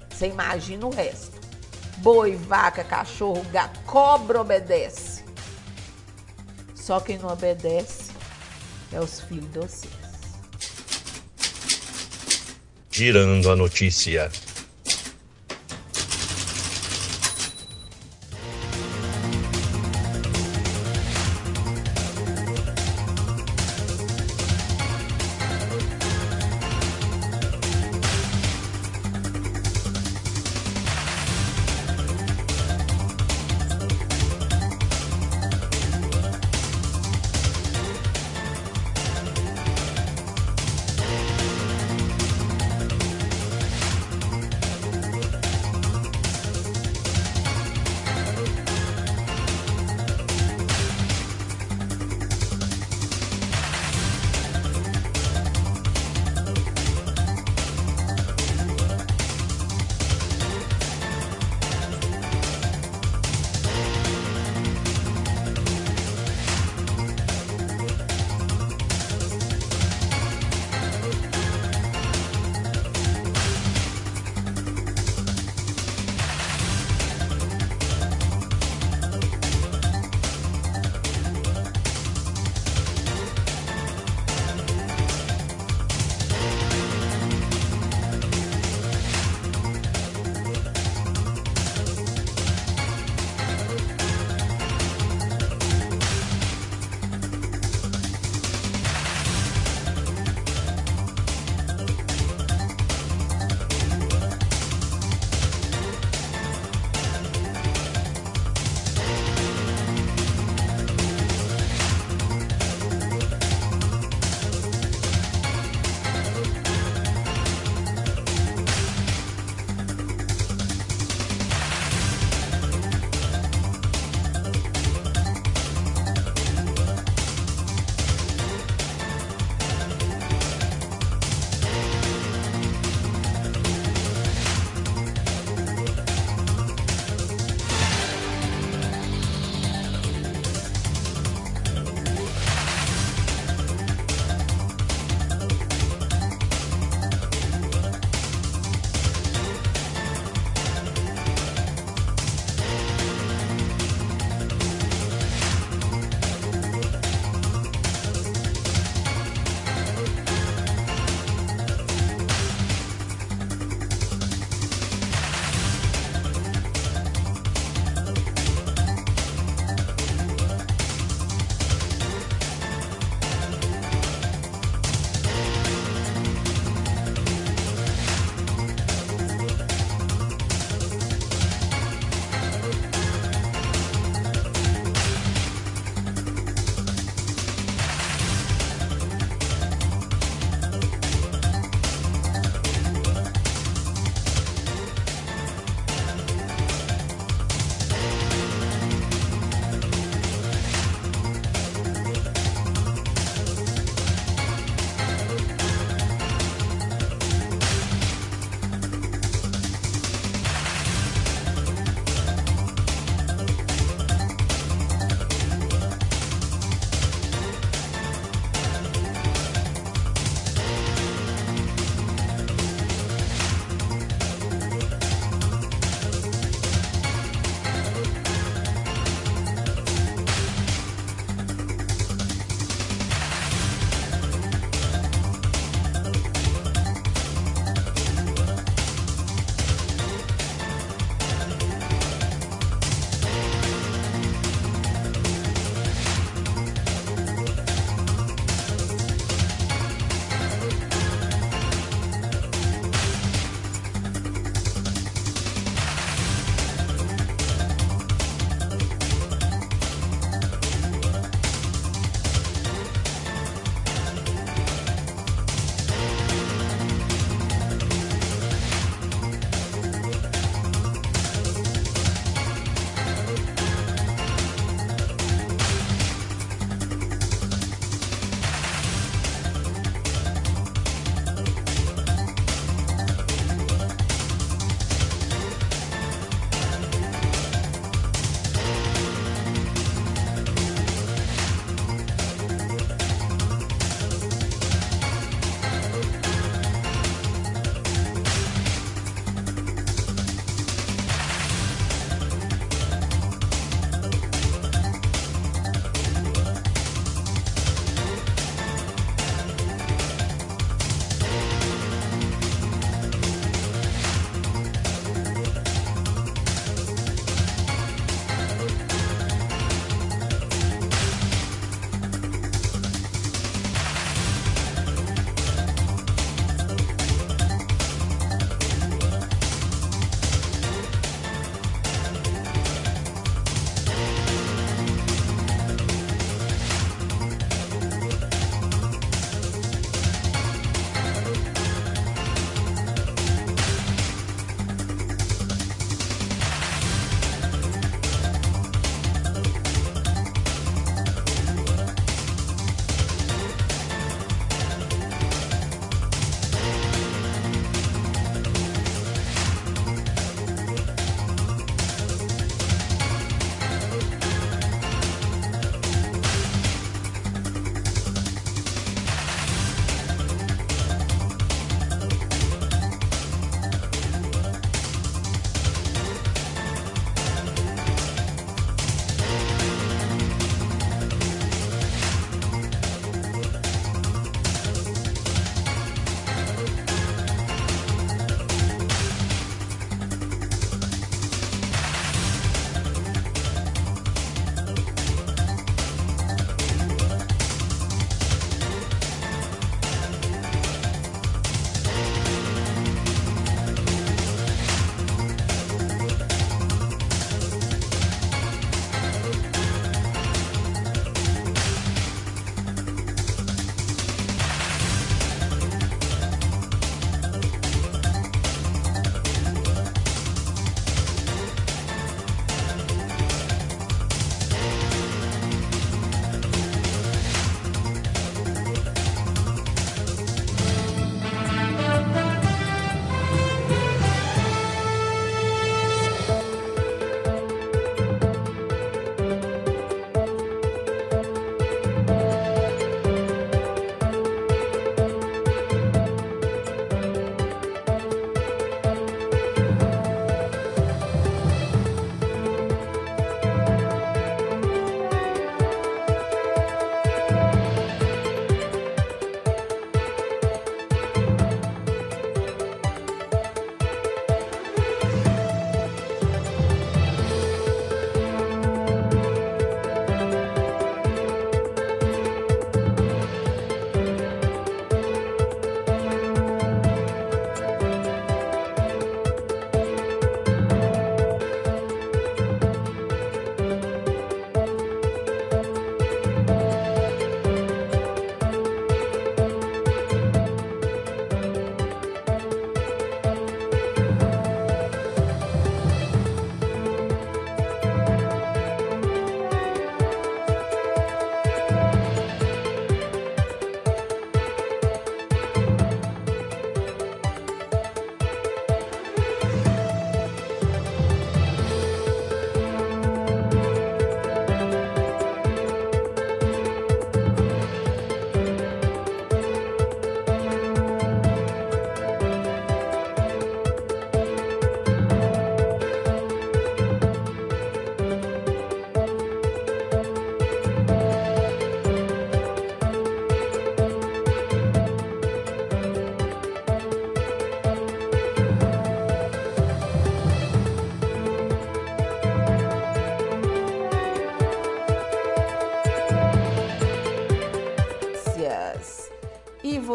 Você imagina o resto. Boi, vaca, cachorro, gato, cobra obedece. Só quem não obedece é os filhos de vocês. Girando a notícia.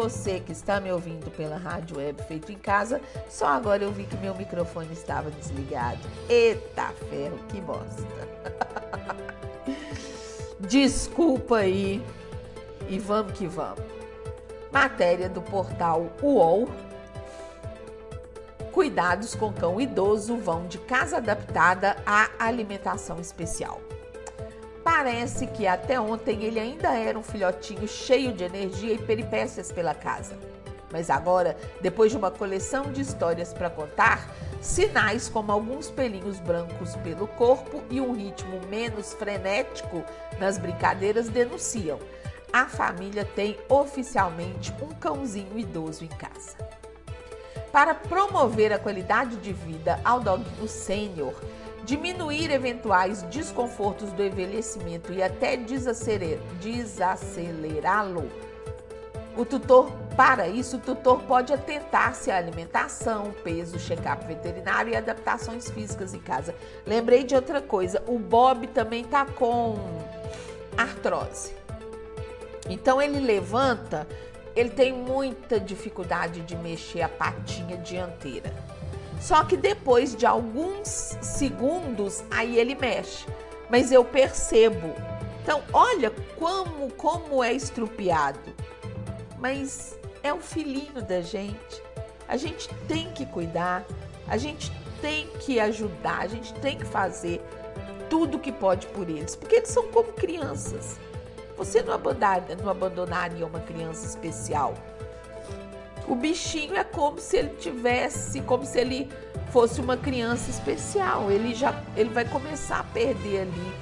Você que está me ouvindo pela rádio web feito em casa, só agora eu vi que meu microfone estava desligado. Eita ferro, que bosta. Desculpa aí e vamos que vamos. Matéria do portal UOL. Cuidados com cão idoso vão de casa adaptada à alimentação especial. Parece que até ontem ele ainda era um filhotinho cheio de energia e peripécias pela casa. Mas agora, depois de uma coleção de histórias para contar, sinais como alguns pelinhos brancos pelo corpo e um ritmo menos frenético nas brincadeiras denunciam. A família tem oficialmente um cãozinho idoso em casa. Para promover a qualidade de vida ao doguinho sênior, diminuir eventuais desconfortos do envelhecimento e até desacelerá-lo. O tutor, para isso, o tutor pode atentar-se à alimentação, peso, check-up veterinário e adaptações físicas em casa. Lembrei de outra coisa, o Bob também tá com artrose. Então ele levanta, ele tem muita dificuldade de mexer a patinha dianteira. Só que depois de alguns segundos, aí ele mexe. Mas eu percebo. Então, olha como, como é estrupiado. Mas é o filhinho da gente. A gente tem que cuidar, a gente tem que ajudar, a gente tem que fazer tudo que pode por eles, porque eles são como crianças. Você não abandonaria, não abandonaria uma criança especial o bichinho é como se ele tivesse, como se ele fosse uma criança especial. Ele já ele vai começar a perder ali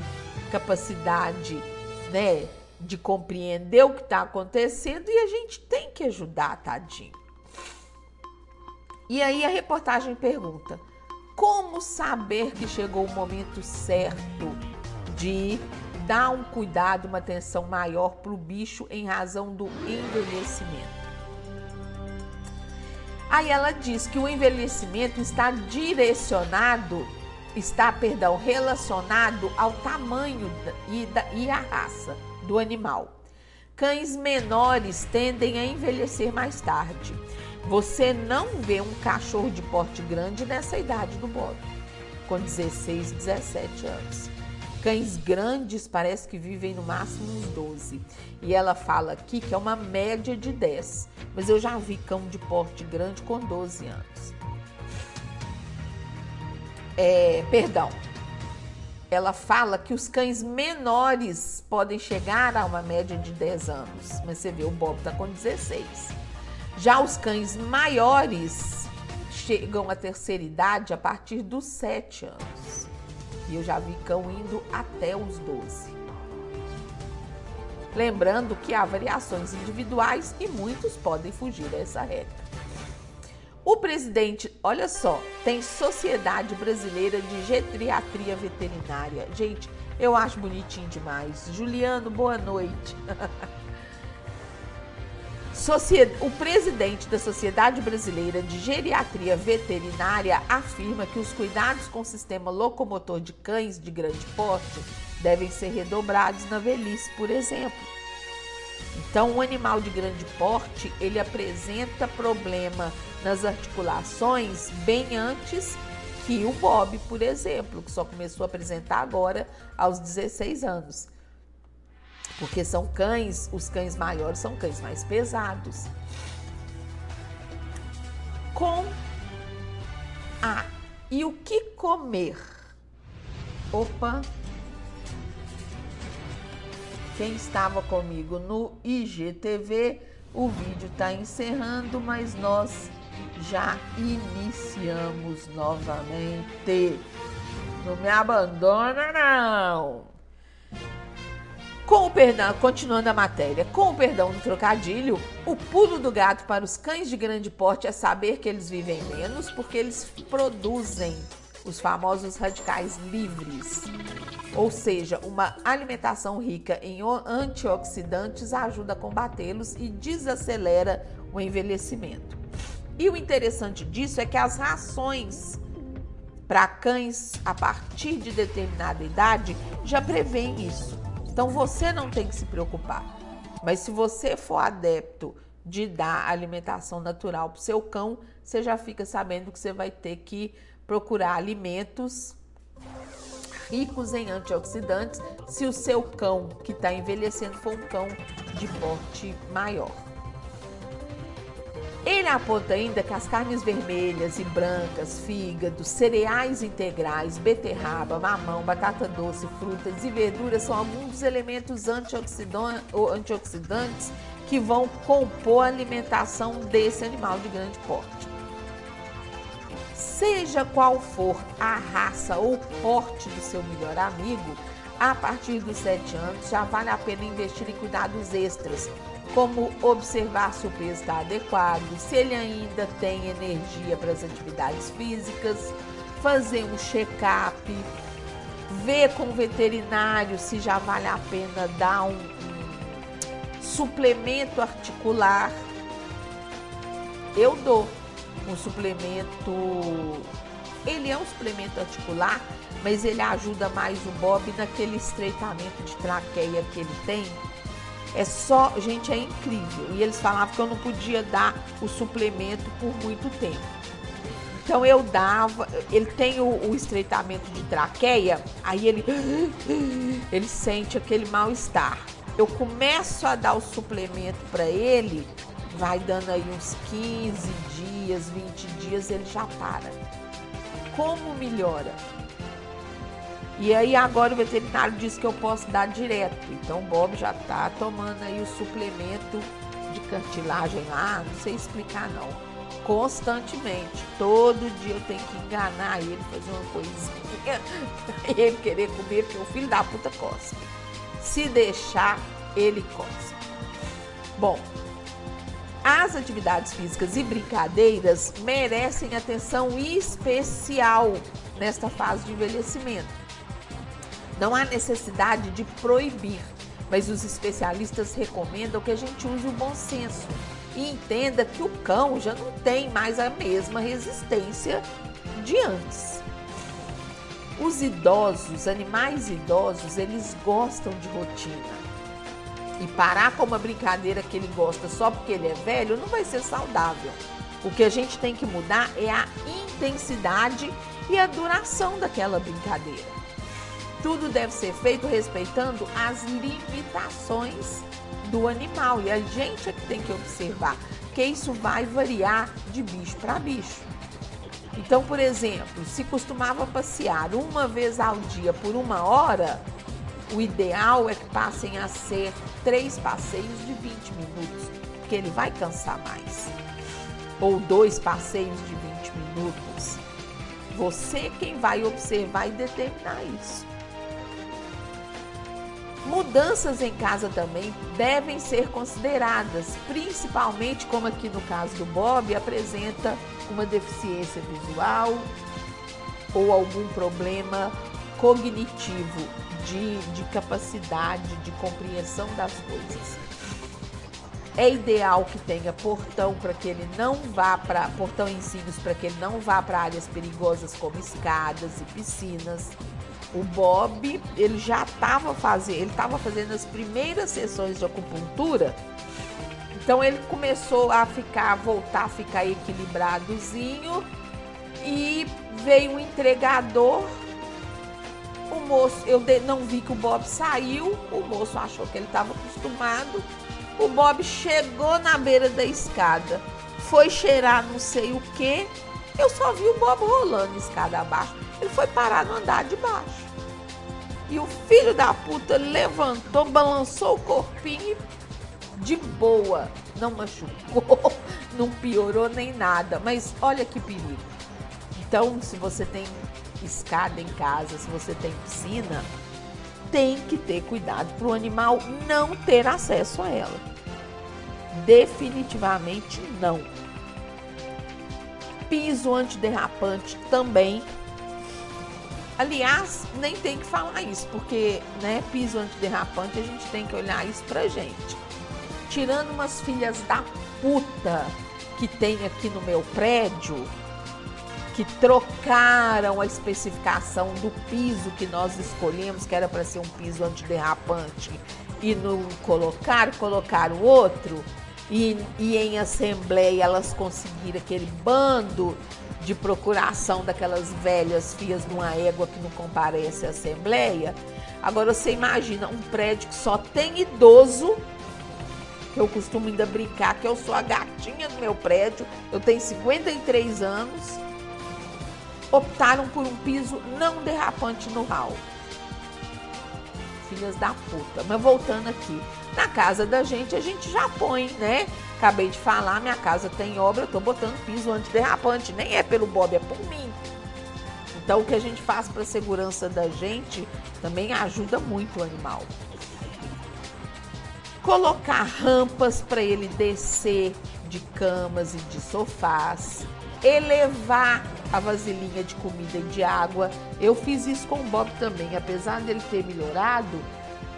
capacidade, né, de compreender o que está acontecendo e a gente tem que ajudar, tadinho. E aí a reportagem pergunta: como saber que chegou o momento certo de dar um cuidado, uma atenção maior para o bicho em razão do envelhecimento? Aí ela diz que o envelhecimento está direcionado, está, perdão, relacionado ao tamanho e, da, e a raça do animal. Cães menores tendem a envelhecer mais tarde. Você não vê um cachorro de porte grande nessa idade do Bob, com 16, 17 anos. Cães grandes parece que vivem no máximo uns 12. E ela fala aqui que é uma média de 10. Mas eu já vi cão de porte grande com 12 anos. É, perdão. Ela fala que os cães menores podem chegar a uma média de 10 anos. Mas você vê, o Bob está com 16. Já os cães maiores chegam à terceira idade a partir dos 7 anos. E eu já vi cão indo até os 12. Lembrando que há variações individuais e muitos podem fugir dessa regra. O presidente, olha só, tem Sociedade Brasileira de Geriatria Veterinária. Gente, eu acho bonitinho demais. Juliano, boa noite. O presidente da Sociedade Brasileira de Geriatria Veterinária afirma que os cuidados com o sistema locomotor de cães de grande porte devem ser redobrados na velhice, por exemplo. Então, um animal de grande porte, ele apresenta problema nas articulações bem antes que o Bob, por exemplo, que só começou a apresentar agora aos 16 anos porque são cães, os cães maiores são cães mais pesados. Com a e o que comer? Opa! Quem estava comigo no IGTV, o vídeo está encerrando, mas nós já iniciamos novamente. Não me abandona, não! Com o perdão, continuando a matéria, com o perdão do trocadilho, o pulo do gato para os cães de grande porte é saber que eles vivem menos porque eles produzem os famosos radicais livres. Ou seja, uma alimentação rica em antioxidantes ajuda a combatê-los e desacelera o envelhecimento. E o interessante disso é que as rações para cães a partir de determinada idade já prevêem isso. Então você não tem que se preocupar. Mas se você for adepto de dar alimentação natural para o seu cão, você já fica sabendo que você vai ter que procurar alimentos ricos em antioxidantes se o seu cão que está envelhecendo for um cão de porte maior. Ele aponta ainda que as carnes vermelhas e brancas, fígado, cereais integrais, beterraba, mamão, batata doce, frutas e verduras são alguns dos elementos antioxidantes que vão compor a alimentação desse animal de grande porte. Seja qual for a raça ou porte do seu melhor amigo, a partir dos 7 anos já vale a pena investir em cuidados extras, como observar se o peso está adequado, se ele ainda tem energia para as atividades físicas, fazer um check-up, ver com o veterinário se já vale a pena dar um, um suplemento articular. Eu dou um suplemento, ele é um suplemento articular, mas ele ajuda mais o Bob naquele estreitamento de traqueia que ele tem é só, gente, é incrível. E eles falavam que eu não podia dar o suplemento por muito tempo. Então eu dava, ele tem o, o estreitamento de traqueia, aí ele ele sente aquele mal-estar. Eu começo a dar o suplemento para ele, vai dando aí uns 15 dias, 20 dias, ele já para. Como melhora? E aí agora o veterinário disse que eu posso dar direto. Então o Bob já está tomando aí o suplemento de cartilagem lá, não sei explicar não. Constantemente, todo dia eu tenho que enganar ele, fazer uma coisinha ele querer comer, porque o filho da puta cospe. Se deixar, ele cospe. Bom, as atividades físicas e brincadeiras merecem atenção especial nesta fase de envelhecimento não há necessidade de proibir, mas os especialistas recomendam que a gente use o bom senso e entenda que o cão já não tem mais a mesma resistência de antes. Os idosos, animais idosos, eles gostam de rotina. E parar com uma brincadeira que ele gosta só porque ele é velho não vai ser saudável. O que a gente tem que mudar é a intensidade e a duração daquela brincadeira. Tudo deve ser feito respeitando as limitações do animal e a gente é que tem que observar, que isso vai variar de bicho para bicho. Então, por exemplo, se costumava passear uma vez ao dia por uma hora, o ideal é que passem a ser três passeios de 20 minutos, porque ele vai cansar mais. Ou dois passeios de 20 minutos. Você quem vai observar e determinar isso. Mudanças em casa também devem ser consideradas, principalmente como aqui no caso do Bob apresenta uma deficiência visual ou algum problema cognitivo de, de capacidade de compreensão das coisas. É ideal que tenha portão para que ele não vá para portão ensinos para que ele não vá para áreas perigosas como escadas e piscinas o Bob, ele já estava fazendo, ele estava fazendo as primeiras sessões de acupuntura. Então ele começou a ficar, voltar a ficar equilibradozinho e veio um entregador. O moço, eu não vi que o Bob saiu, o moço achou que ele estava acostumado. O Bob chegou na beira da escada, foi cheirar não sei o que. Eu só vi o Bob rolando escada abaixo. Ele foi parar no andar de baixo. E o filho da puta levantou, balançou o corpinho de boa. Não machucou, não piorou nem nada. Mas olha que perigo. Então, se você tem escada em casa, se você tem piscina, tem que ter cuidado para o animal não ter acesso a ela. Definitivamente não. Piso antiderrapante também Aliás, nem tem que falar isso, porque né, piso antiderrapante a gente tem que olhar isso pra gente. Tirando umas filhas da puta que tem aqui no meu prédio, que trocaram a especificação do piso que nós escolhemos, que era para ser um piso antiderrapante, e não colocaram, colocaram outro. e, e em assembleia elas conseguiram aquele bando de procuração daquelas velhas fias de uma égua que não comparece à assembleia. Agora você imagina um prédio que só tem idoso, que eu costumo ainda brincar que eu sou a gatinha do meu prédio, eu tenho 53 anos, optaram por um piso não derrapante no hall. Filhas da puta. Mas voltando aqui, na casa da gente a gente já põe, né? Acabei de falar, minha casa tem obra, eu tô botando piso antiderrapante, nem é pelo Bob, é por mim. Então o que a gente faz para segurança da gente também ajuda muito o animal. Colocar rampas para ele descer de camas e de sofás, elevar a vasilhinha de comida e de água. Eu fiz isso com o Bob também, apesar dele ter melhorado,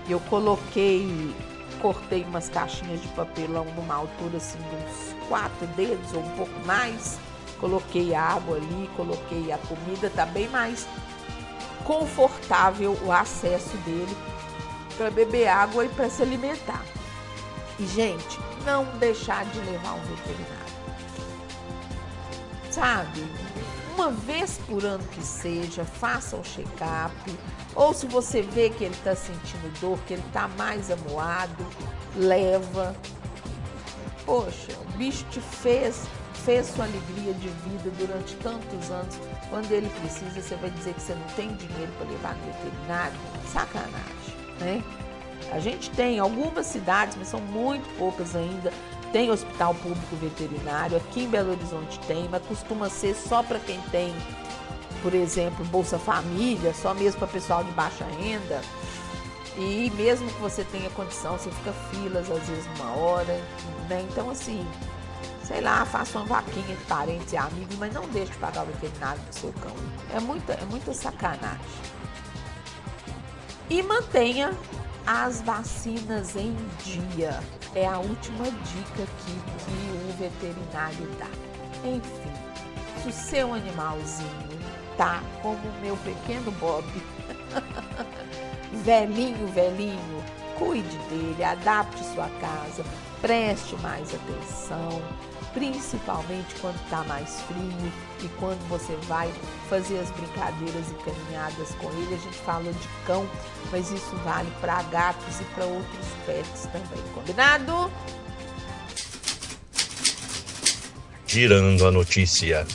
eu coloquei, cortei umas caixinhas de papelão numa altura assim de uns quatro dedos ou um pouco mais. Coloquei água ali, coloquei a comida, tá bem mais confortável o acesso dele para beber água e para se alimentar. E, gente, não deixar de levar um veterinário. Sabe? Uma vez por ano que seja, faça o check-up. Ou se você vê que ele está sentindo dor, que ele está mais amuado, leva. Poxa, o bicho te fez, fez sua alegria de vida durante tantos anos. Quando ele precisa, você vai dizer que você não tem dinheiro para levar no veterinário? Sacanagem, né? A gente tem algumas cidades, mas são muito poucas ainda. Tem hospital público veterinário, aqui em Belo Horizonte tem, mas costuma ser só para quem tem, por exemplo, Bolsa Família, só mesmo para pessoal de baixa renda. E mesmo que você tenha condição, você fica filas às vezes uma hora, né? Então assim, sei lá, faça uma vaquinha de parentes e amigos, mas não deixe de pagar o veterinário do seu cão. É muita, é muita sacanagem. E mantenha as vacinas em dia. É a última dica aqui que o veterinário dá. Enfim, se o seu animalzinho tá como o meu pequeno Bob, velhinho, velhinho, cuide dele, adapte sua casa, preste mais atenção principalmente quando está mais frio e quando você vai fazer as brincadeiras e caminhadas com ele. A gente fala de cão, mas isso vale para gatos e para outros pets também. Combinado? Girando a notícia.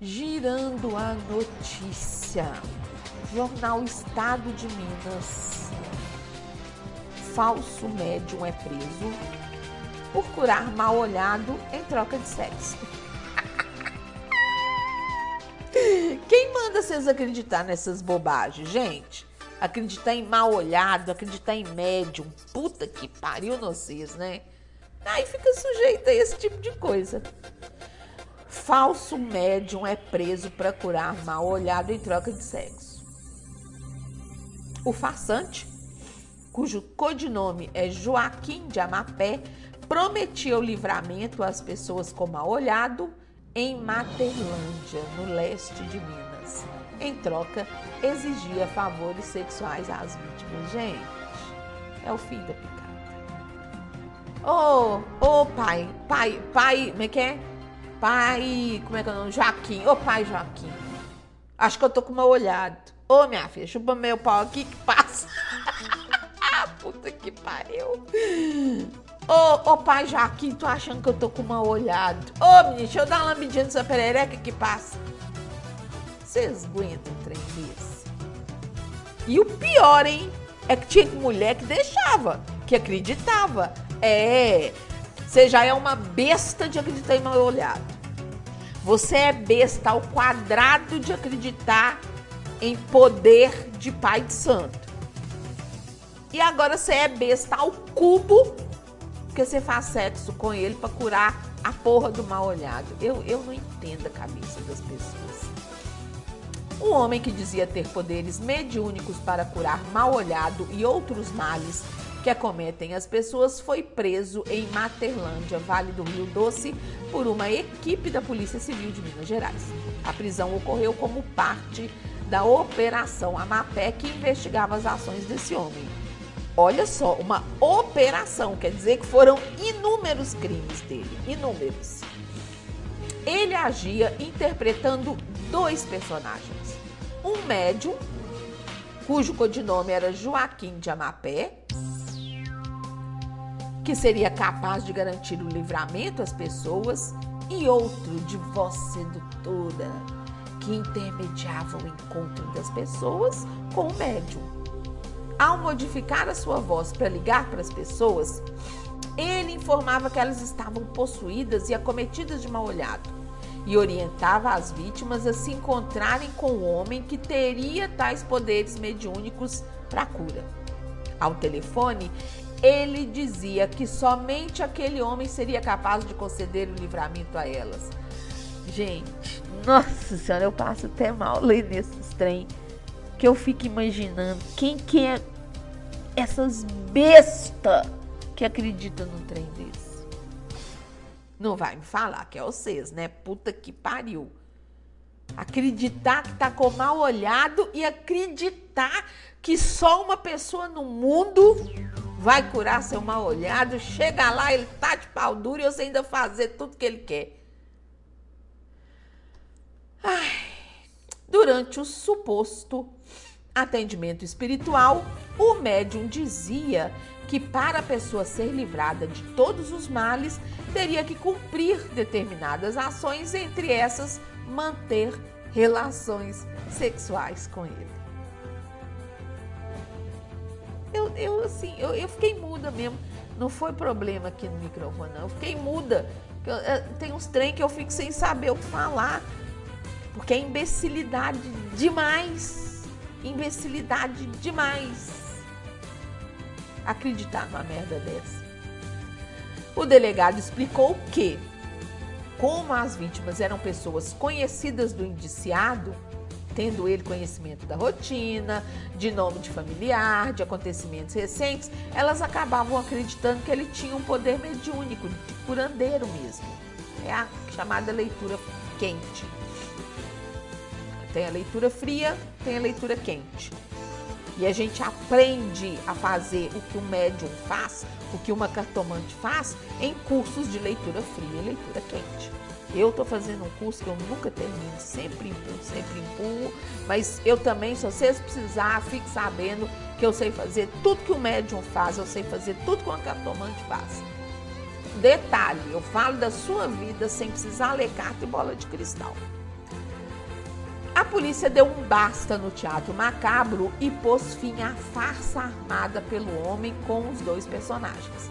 Girando a notícia. Jornal Estado de Minas falso médium é preso por curar mal olhado em troca de sexo. Quem manda vocês acreditar nessas bobagens, gente? Acreditar em mal olhado, acreditar em médium. Puta que pariu vocês, né? Aí fica sujeito a esse tipo de coisa. Falso médium é preso para curar mal olhado em troca de sexo. O farsante cujo codinome é Joaquim de Amapé, prometia o livramento às pessoas com mal olhado em Materlândia, no leste de Minas. Em troca, exigia favores sexuais às vítimas. Gente, é o fim da picada. Ô, oh, ô oh, pai, pai, pai, como é que é? Pai, como é que é o nome? Joaquim, ô oh, pai Joaquim. Acho que eu tô com mal olhado. Ô minha filha, chupa meu pau aqui que passa. Puta que pariu. Ô, ô pai Jaquim, tô achando que eu tô com mal olhado. Ô menino, deixa eu dar uma lambidinha nessa perereca que passa. Vocês aguentam trem desse? E o pior, hein? É que tinha mulher que deixava, que acreditava. É, você já é uma besta de acreditar em mal olhado. Você é besta ao quadrado de acreditar em poder de pai de santo. E agora você é besta ao cubo porque você faz sexo com ele para curar a porra do mal olhado. Eu, eu não entendo a cabeça das pessoas. Um homem que dizia ter poderes mediúnicos para curar mal olhado e outros males que acometem as pessoas foi preso em Materlândia, Vale do Rio Doce, por uma equipe da Polícia Civil de Minas Gerais. A prisão ocorreu como parte da Operação Amapé, que investigava as ações desse homem. Olha só, uma operação, quer dizer que foram inúmeros crimes dele, inúmeros. Ele agia interpretando dois personagens. Um médium, cujo codinome era Joaquim de Amapé, que seria capaz de garantir o livramento às pessoas, e outro de voz sedutora, que intermediava o encontro das pessoas com o médium. Ao modificar a sua voz para ligar para as pessoas, ele informava que elas estavam possuídas e acometidas de mal olhado e orientava as vítimas a se encontrarem com o homem que teria tais poderes mediúnicos para cura. Ao telefone, ele dizia que somente aquele homem seria capaz de conceder o livramento a elas. Gente, nossa senhora, eu passo até mal lendo nesses trem. Que eu fico imaginando quem que é essas bestas que acreditam num trem desse. Não vai me falar que é vocês, né? Puta que pariu. Acreditar que tá com mal olhado e acreditar que só uma pessoa no mundo vai curar seu mal olhado, chega lá, ele tá de pau duro e você ainda fazer tudo que ele quer. Ai, durante o suposto atendimento espiritual, o médium dizia que para a pessoa ser livrada de todos os males, teria que cumprir determinadas ações, entre essas, manter relações sexuais com ele. Eu, eu assim, eu, eu fiquei muda mesmo. Não foi problema aqui no microfone, não. Eu fiquei muda. Eu, eu, tem uns trem que eu fico sem saber o que falar. Porque é imbecilidade demais. Imbecilidade demais. Acreditar numa merda dessa. O delegado explicou que, como as vítimas eram pessoas conhecidas do indiciado, tendo ele conhecimento da rotina, de nome de familiar, de acontecimentos recentes, elas acabavam acreditando que ele tinha um poder mediúnico, de curandeiro mesmo. É a chamada leitura quente. Tem a leitura fria, tem a leitura quente. E a gente aprende a fazer o que um médium faz, o que uma cartomante faz, em cursos de leitura fria e leitura quente. Eu estou fazendo um curso que eu nunca termino, sempre empurro, sempre empurro, mas eu também, se vocês precisar, fique sabendo que eu sei fazer tudo que o médium faz, eu sei fazer tudo que uma cartomante faz. Detalhe, eu falo da sua vida sem precisar ler carta e bola de cristal. A polícia deu um basta no teatro macabro e pôs fim à farsa armada pelo homem com os dois personagens.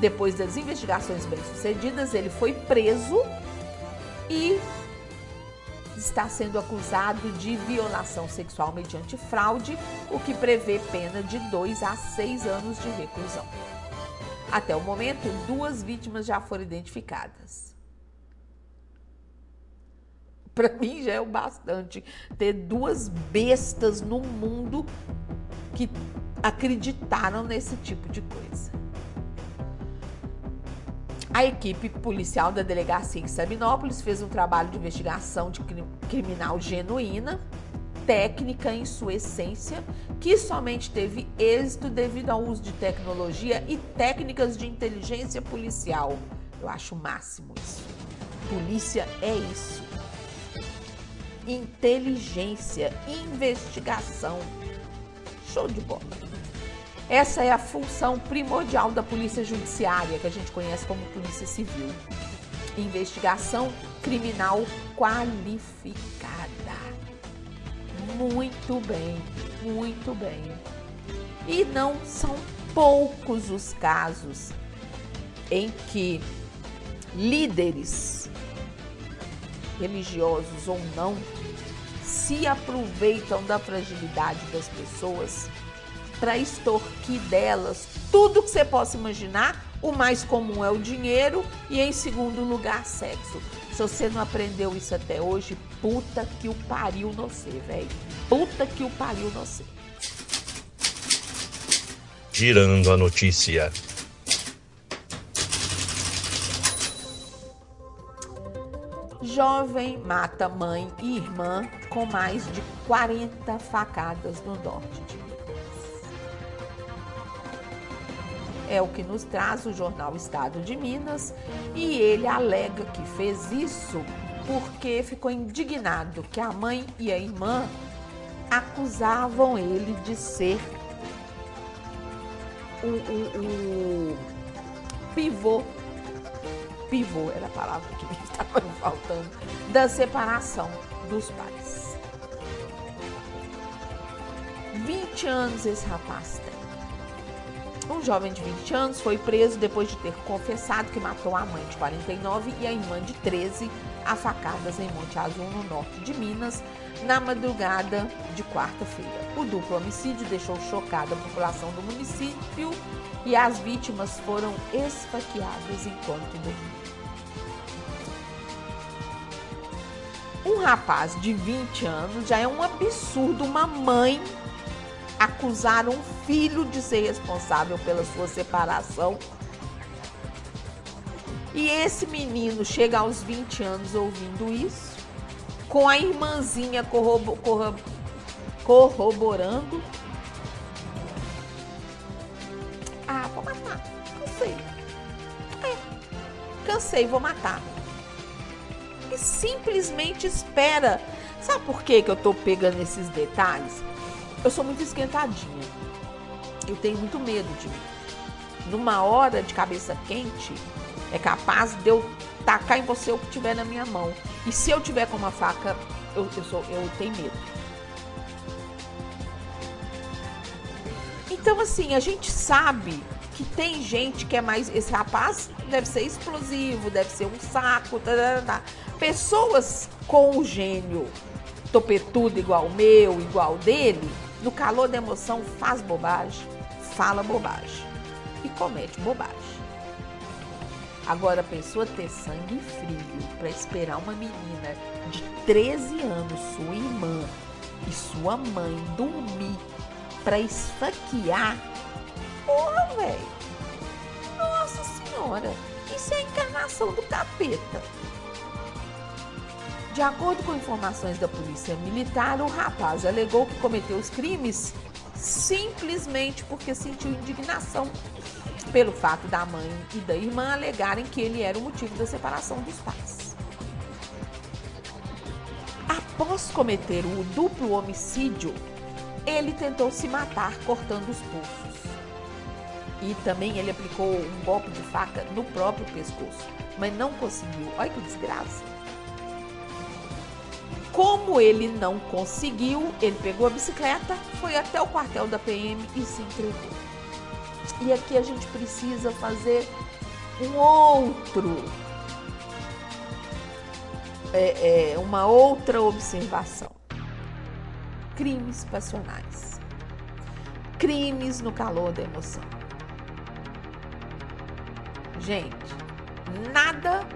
Depois das investigações bem-sucedidas, ele foi preso e está sendo acusado de violação sexual mediante fraude, o que prevê pena de 2 a 6 anos de reclusão. Até o momento, duas vítimas já foram identificadas. Para mim já é o bastante ter duas bestas no mundo que acreditaram nesse tipo de coisa. A equipe policial da delegacia em Sabinópolis fez um trabalho de investigação de criminal genuína, técnica em sua essência, que somente teve êxito devido ao uso de tecnologia e técnicas de inteligência policial. Eu acho o máximo isso. Polícia é isso. Inteligência, investigação. Show de bola. Essa é a função primordial da polícia judiciária, que a gente conhece como polícia civil. Investigação criminal qualificada. Muito bem, muito bem. E não são poucos os casos em que líderes religiosos ou não se aproveitam da fragilidade das pessoas para extorquir delas tudo que você possa imaginar. O mais comum é o dinheiro e, em segundo lugar, sexo. Se você não aprendeu isso até hoje, puta que o pariu no você, velho. Puta que o pariu no você. Girando a notícia. Jovem mata mãe e irmã com mais de 40 facadas no norte de é o que nos traz o jornal Estado de Minas, e ele alega que fez isso porque ficou indignado que a mãe e a irmã acusavam ele de ser o, o, o pivô, pivô era a palavra que estava faltando, da separação dos pais. 20 anos esse rapaz tem. Um jovem de 20 anos foi preso depois de ter confessado que matou a mãe de 49 e a irmã de 13 a facadas em Monte Azul, no norte de Minas, na madrugada de quarta-feira. O duplo homicídio deixou chocada a população do município e as vítimas foram esfaqueadas enquanto dormiam. Um rapaz de 20 anos já é um absurdo uma mãe acusar um filho de ser responsável pela sua separação e esse menino chega aos 20 anos ouvindo isso, com a irmãzinha corrobo, corro, corroborando. Ah, vou matar. Cansei. É, cansei, vou matar. E simplesmente espera. Sabe por que, que eu tô pegando esses detalhes? Eu sou muito esquentadinha. Eu tenho muito medo de mim. Numa hora de cabeça quente, é capaz de eu tacar em você o que tiver na minha mão. E se eu tiver com uma faca, eu, eu, sou, eu tenho medo. Então, assim, a gente sabe que tem gente que é mais. Esse rapaz deve ser explosivo, deve ser um saco. Tá, tá, tá. Pessoas com o gênio topetudo igual o meu, igual dele, no calor da emoção faz bobagem, fala bobagem e comete bobagem. Agora, a pessoa ter sangue frio para esperar uma menina de 13 anos, sua irmã e sua mãe dormir para esfaquear, porra, velho. Nossa Senhora, isso é a encarnação do capeta. De acordo com informações da polícia militar, o rapaz alegou que cometeu os crimes simplesmente porque sentiu indignação pelo fato da mãe e da irmã alegarem que ele era o motivo da separação dos pais. Após cometer o duplo homicídio, ele tentou se matar cortando os pulsos. E também ele aplicou um golpe de faca no próprio pescoço, mas não conseguiu. Olha que desgraça. Como ele não conseguiu, ele pegou a bicicleta, foi até o quartel da PM e se entregou. E aqui a gente precisa fazer um outro, é, é, uma outra observação. Crimes passionais. Crimes no calor da emoção. Gente, nada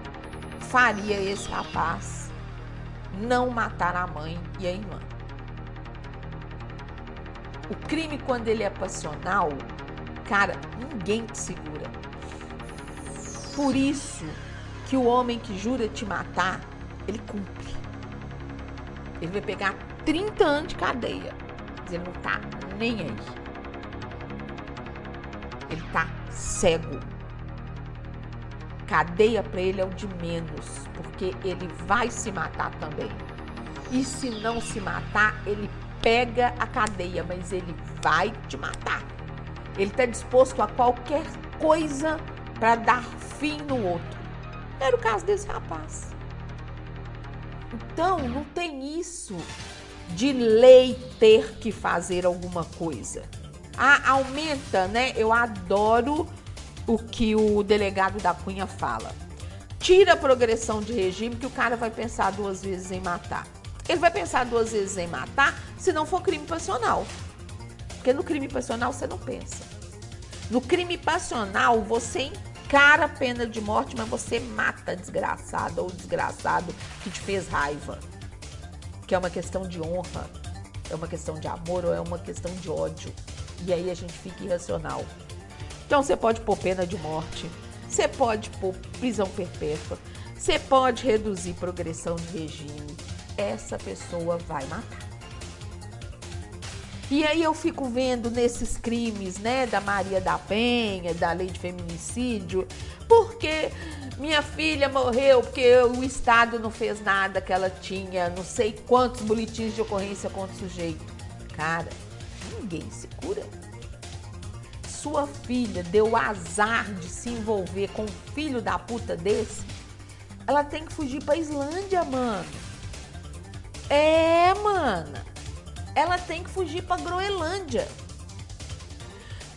faria esse rapaz não matar a mãe e a irmã. O crime, quando ele é passional, Cara, ninguém te segura. Por isso que o homem que jura te matar, ele cumpre. Ele vai pegar 30 anos de cadeia. Mas ele não tá nem aí. Ele tá cego. Cadeia para ele é o de menos, porque ele vai se matar também. E se não se matar, ele pega a cadeia, mas ele vai te matar. Ele está disposto a qualquer coisa para dar fim no outro. Era o caso desse rapaz. Então, não tem isso de lei ter que fazer alguma coisa. Ah, aumenta, né? Eu adoro o que o delegado da Cunha fala. Tira a progressão de regime que o cara vai pensar duas vezes em matar. Ele vai pensar duas vezes em matar se não for crime passional. Porque no crime passional você não pensa. No crime passional, você encara a pena de morte, mas você mata desgraçado ou desgraçado que te fez raiva. Que é uma questão de honra, é uma questão de amor ou é uma questão de ódio. E aí a gente fica irracional. Então você pode pôr pena de morte, você pode pôr prisão perpétua, você pode reduzir progressão de regime. Essa pessoa vai matar. E aí eu fico vendo nesses crimes, né, da Maria da Penha, da lei de feminicídio, porque minha filha morreu porque o Estado não fez nada que ela tinha, não sei quantos boletins de ocorrência contra o sujeito. Cara, ninguém se cura. Sua filha deu azar de se envolver com um filho da puta desse, ela tem que fugir pra Islândia, mano. É, mana ela tem que fugir para Groenlândia.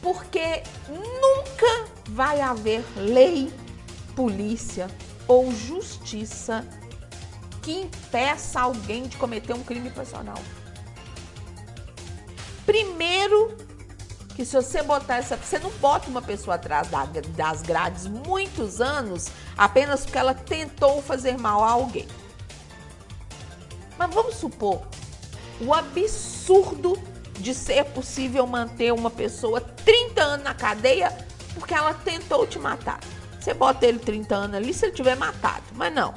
Porque nunca vai haver lei, polícia ou justiça que impeça alguém de cometer um crime passional. Primeiro, que se você botar essa. Você não bota uma pessoa atrás das grades muitos anos apenas porque ela tentou fazer mal a alguém. Mas vamos supor o absurdo de ser possível manter uma pessoa 30 anos na cadeia porque ela tentou te matar. Você bota ele 30 anos ali se ele tiver matado, mas não.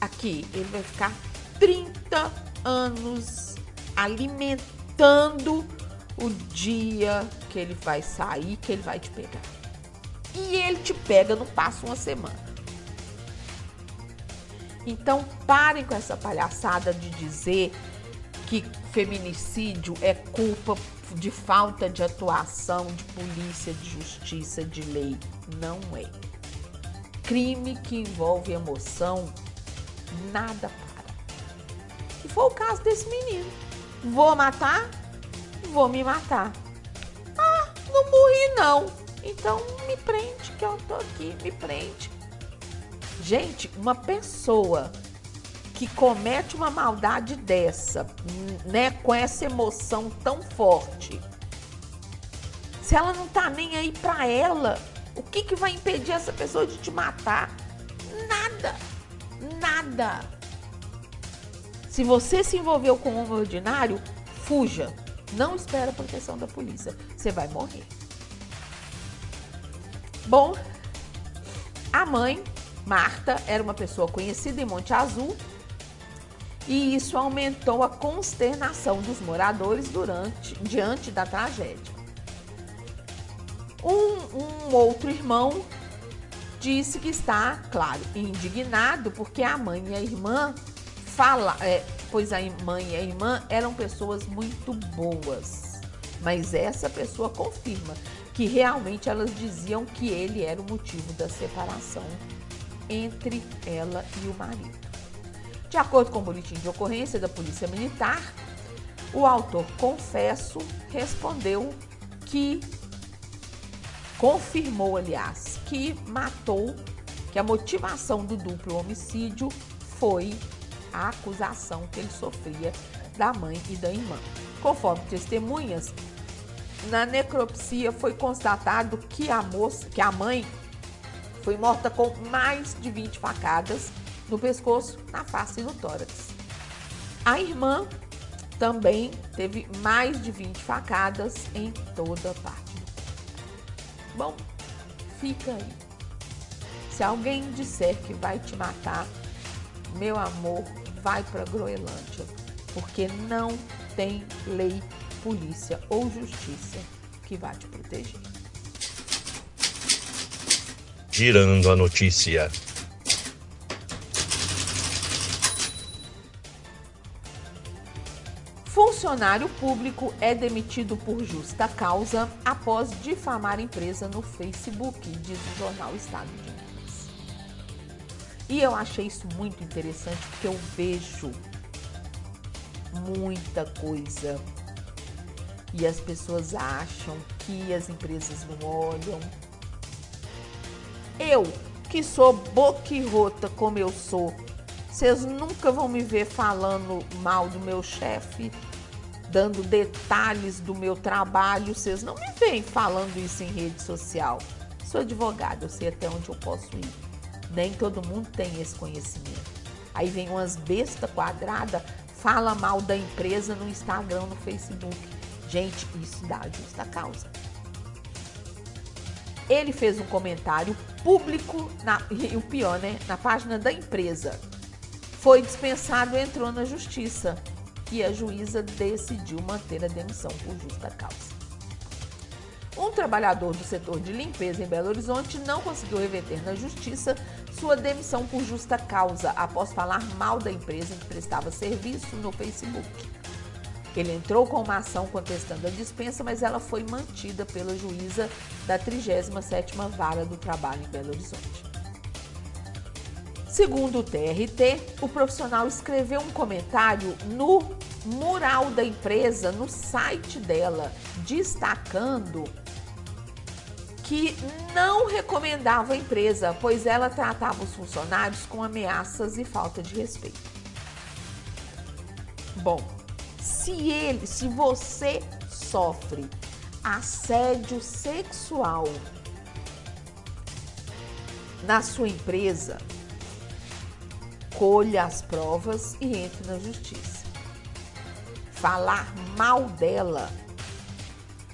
Aqui ele vai ficar 30 anos alimentando o dia que ele vai sair, que ele vai te pegar. E ele te pega, não passa uma semana. Então parem com essa palhaçada de dizer que feminicídio é culpa de falta de atuação de polícia, de justiça, de lei. Não é. Crime que envolve emoção, nada para. E foi o caso desse menino. Vou matar? Vou me matar. Ah, não morri não. Então me prende que eu tô aqui, me prende. Gente, uma pessoa que comete uma maldade dessa, né, com essa emoção tão forte, se ela não tá nem aí para ela, o que que vai impedir essa pessoa de te matar? Nada. Nada. Se você se envolveu com um ordinário, fuja. Não espera a proteção da polícia. Você vai morrer. Bom, a mãe, Marta, era uma pessoa conhecida em Monte Azul e isso aumentou a consternação dos moradores durante, diante da tragédia. Um, um outro irmão disse que está, claro, indignado porque a mãe e a irmã fala, é, pois a mãe e a irmã eram pessoas muito boas. Mas essa pessoa confirma que realmente elas diziam que ele era o motivo da separação entre ela e o marido. De acordo com o boletim de ocorrência da Polícia Militar, o autor confesso respondeu que confirmou, aliás, que matou, que a motivação do duplo homicídio foi a acusação que ele sofria da mãe e da irmã. Conforme testemunhas, na necropsia foi constatado que a moça, que a mãe foi morta com mais de 20 facadas no pescoço, na face e no tórax. A irmã também teve mais de 20 facadas em toda parte. Bom, fica aí. Se alguém disser que vai te matar, meu amor, vai para Groenlândia, porque não tem lei, polícia ou justiça que vai te proteger. Girando a notícia. Funcionário público é demitido por justa causa após difamar empresa no Facebook, diz o jornal Estado de. E eu achei isso muito interessante porque eu vejo muita coisa e as pessoas acham que as empresas não olham. Eu, que sou boquirrota como eu sou, vocês nunca vão me ver falando mal do meu chefe, dando detalhes do meu trabalho. Vocês não me veem falando isso em rede social. Sou advogada, eu sei até onde eu posso ir. Nem todo mundo tem esse conhecimento. Aí vem umas besta quadrada, fala mal da empresa no Instagram, no Facebook. Gente, isso dá justa causa. Ele fez um comentário público, na, e o pior, né? Na página da empresa foi dispensado entrou na justiça. e a juíza decidiu manter a demissão por justa causa. Um trabalhador do setor de limpeza em Belo Horizonte não conseguiu reverter na justiça sua demissão por justa causa após falar mal da empresa que prestava serviço no Facebook. Ele entrou com uma ação contestando a dispensa, mas ela foi mantida pela juíza da 37ª Vara do Trabalho em Belo Horizonte. Segundo o TRT, o profissional escreveu um comentário no mural da empresa, no site dela, destacando que não recomendava a empresa, pois ela tratava os funcionários com ameaças e falta de respeito. Bom, se ele, se você sofre assédio sexual na sua empresa, colha as provas e entre na justiça. Falar mal dela,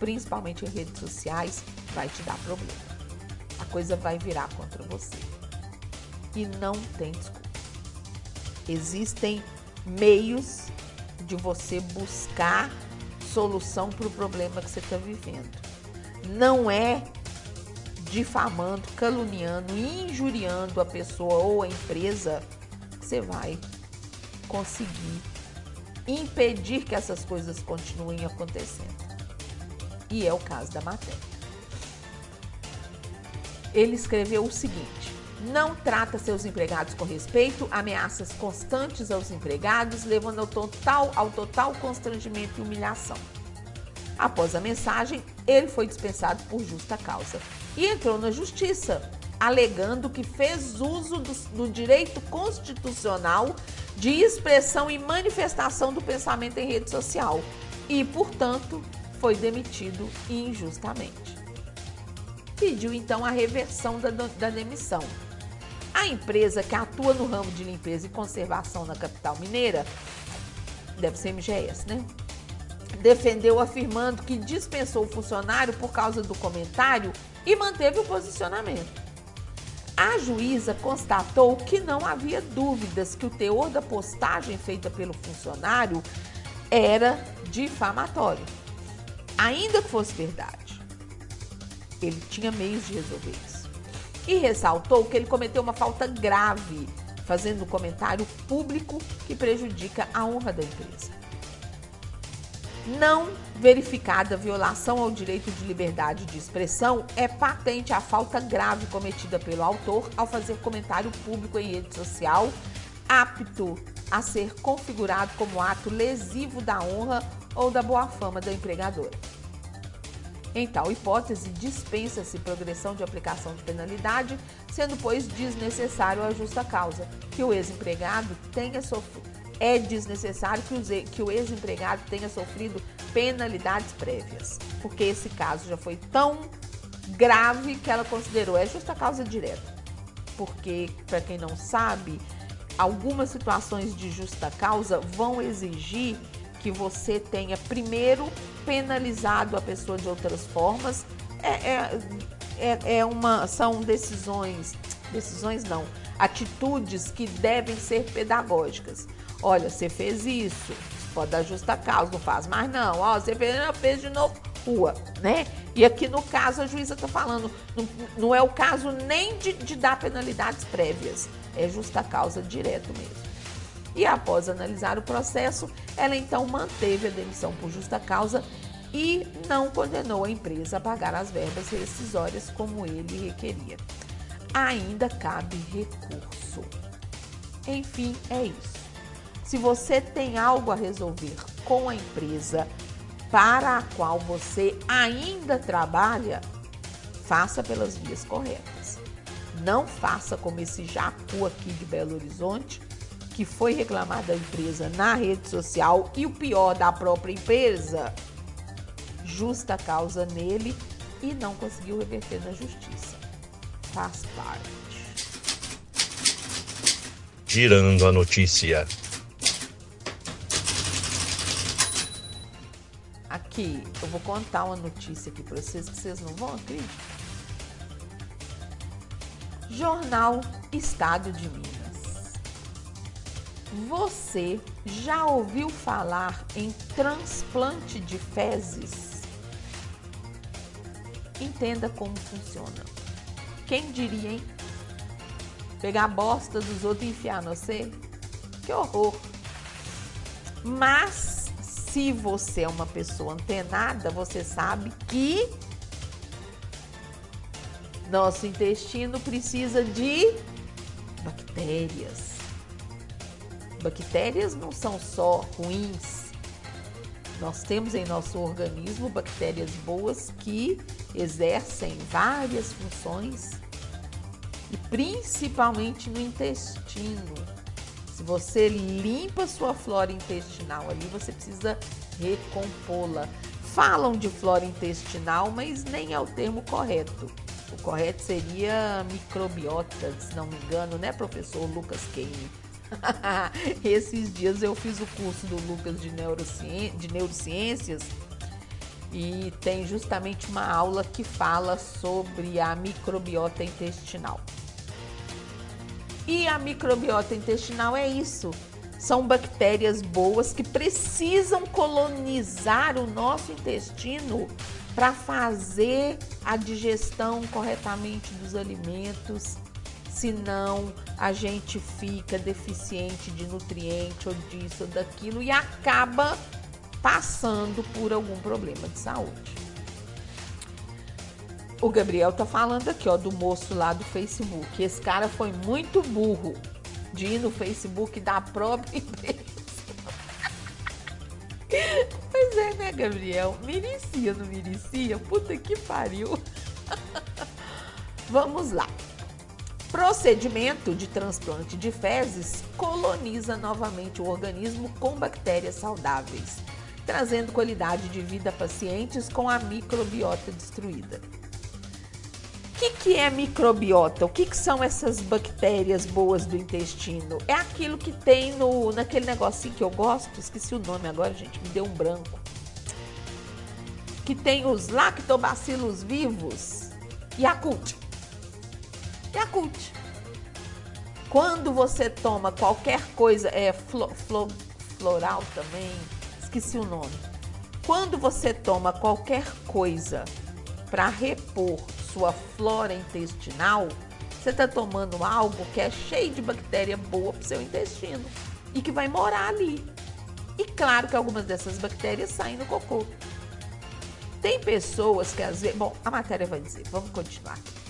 principalmente em redes sociais, vai te dar problema. A coisa vai virar contra você. E não tem desculpa. Existem meios de você buscar solução para o problema que você está vivendo. Não é difamando, caluniando, injuriando a pessoa ou a empresa que você vai conseguir impedir que essas coisas continuem acontecendo. E é o caso da matéria ele escreveu o seguinte: não trata seus empregados com respeito, ameaças constantes aos empregados, levando ao total, ao total constrangimento e humilhação. Após a mensagem, ele foi dispensado por justa causa e entrou na justiça, alegando que fez uso do, do direito constitucional de expressão e manifestação do pensamento em rede social e, portanto, foi demitido injustamente pediu então a reversão da, da demissão. A empresa que atua no ramo de limpeza e conservação na capital mineira, deve ser MGS, né? Defendeu afirmando que dispensou o funcionário por causa do comentário e manteve o posicionamento. A juíza constatou que não havia dúvidas que o teor da postagem feita pelo funcionário era difamatório. Ainda que fosse verdade, ele tinha meios de resolver isso. E ressaltou que ele cometeu uma falta grave, fazendo um comentário público que prejudica a honra da empresa. Não verificada violação ao direito de liberdade de expressão, é patente a falta grave cometida pelo autor ao fazer comentário público em rede social, apto a ser configurado como ato lesivo da honra ou da boa fama da empregadora. Em tal hipótese, dispensa-se progressão de aplicação de penalidade, sendo, pois, desnecessário a justa causa que o ex-empregado tenha sofrido. É desnecessário que o ex-empregado tenha sofrido penalidades prévias, porque esse caso já foi tão grave que ela considerou é justa causa direta. Porque, para quem não sabe, algumas situações de justa causa vão exigir que você tenha primeiro penalizado a pessoa de outras formas. É, é, é, é uma, são decisões, decisões não, atitudes que devem ser pedagógicas. Olha, você fez isso, pode dar justa causa, não faz mais não. Ó, você fez, fez de novo, rua, né? E aqui no caso a juíza está falando, não, não, é o caso nem de, de dar penalidades prévias, é justa causa direto mesmo. E após analisar o processo, ela então manteve a demissão por justa causa e não condenou a empresa a pagar as verbas rescisórias como ele requeria. Ainda cabe recurso. Enfim, é isso. Se você tem algo a resolver com a empresa para a qual você ainda trabalha, faça pelas vias corretas. Não faça como esse Jacu aqui de Belo Horizonte, que foi reclamar da empresa na rede social e o pior da própria empresa, justa causa nele e não conseguiu reverter na justiça. Faz parte. Girando a notícia. Aqui, eu vou contar uma notícia aqui para vocês que vocês não vão acreditar. Jornal Estado de Minas. Você já ouviu falar em transplante de fezes? Entenda como funciona. Quem diria, hein? Pegar a bosta dos outros e enfiar no você? Que horror! Mas se você é uma pessoa antenada, você sabe que nosso intestino precisa de bactérias Bactérias não são só ruins. Nós temos em nosso organismo bactérias boas que exercem várias funções e principalmente no intestino. Se você limpa sua flora intestinal ali, você precisa recompô-la. Falam de flora intestinal, mas nem é o termo correto. O correto seria microbiota, se não me engano, né, professor Lucas Kane? Esses dias eu fiz o curso do Lucas de, de Neurociências e tem justamente uma aula que fala sobre a microbiota intestinal. E a microbiota intestinal é isso. São bactérias boas que precisam colonizar o nosso intestino para fazer a digestão corretamente dos alimentos senão a gente fica deficiente de nutriente ou disso ou daquilo e acaba passando por algum problema de saúde. O Gabriel tá falando aqui, ó, do moço lá do Facebook. Esse cara foi muito burro de ir no Facebook da própria empresa. pois é, né, Gabriel? Miricia, não miricia? Puta que pariu. Vamos lá. Procedimento de transplante de fezes coloniza novamente o organismo com bactérias saudáveis, trazendo qualidade de vida a pacientes com a microbiota destruída. O que, que é microbiota? O que, que são essas bactérias boas do intestino? É aquilo que tem no, naquele negocinho que eu gosto, esqueci o nome agora, gente, me deu um branco. Que tem os lactobacilos vivos e a cult. Yakult. Quando você toma qualquer coisa, é flo, flo, floral também, esqueci o nome. Quando você toma qualquer coisa para repor sua flora intestinal, você está tomando algo que é cheio de bactéria boa para seu intestino e que vai morar ali. E claro que algumas dessas bactérias saem no cocô. Tem pessoas que às vezes. Bom, a matéria vai dizer, vamos continuar aqui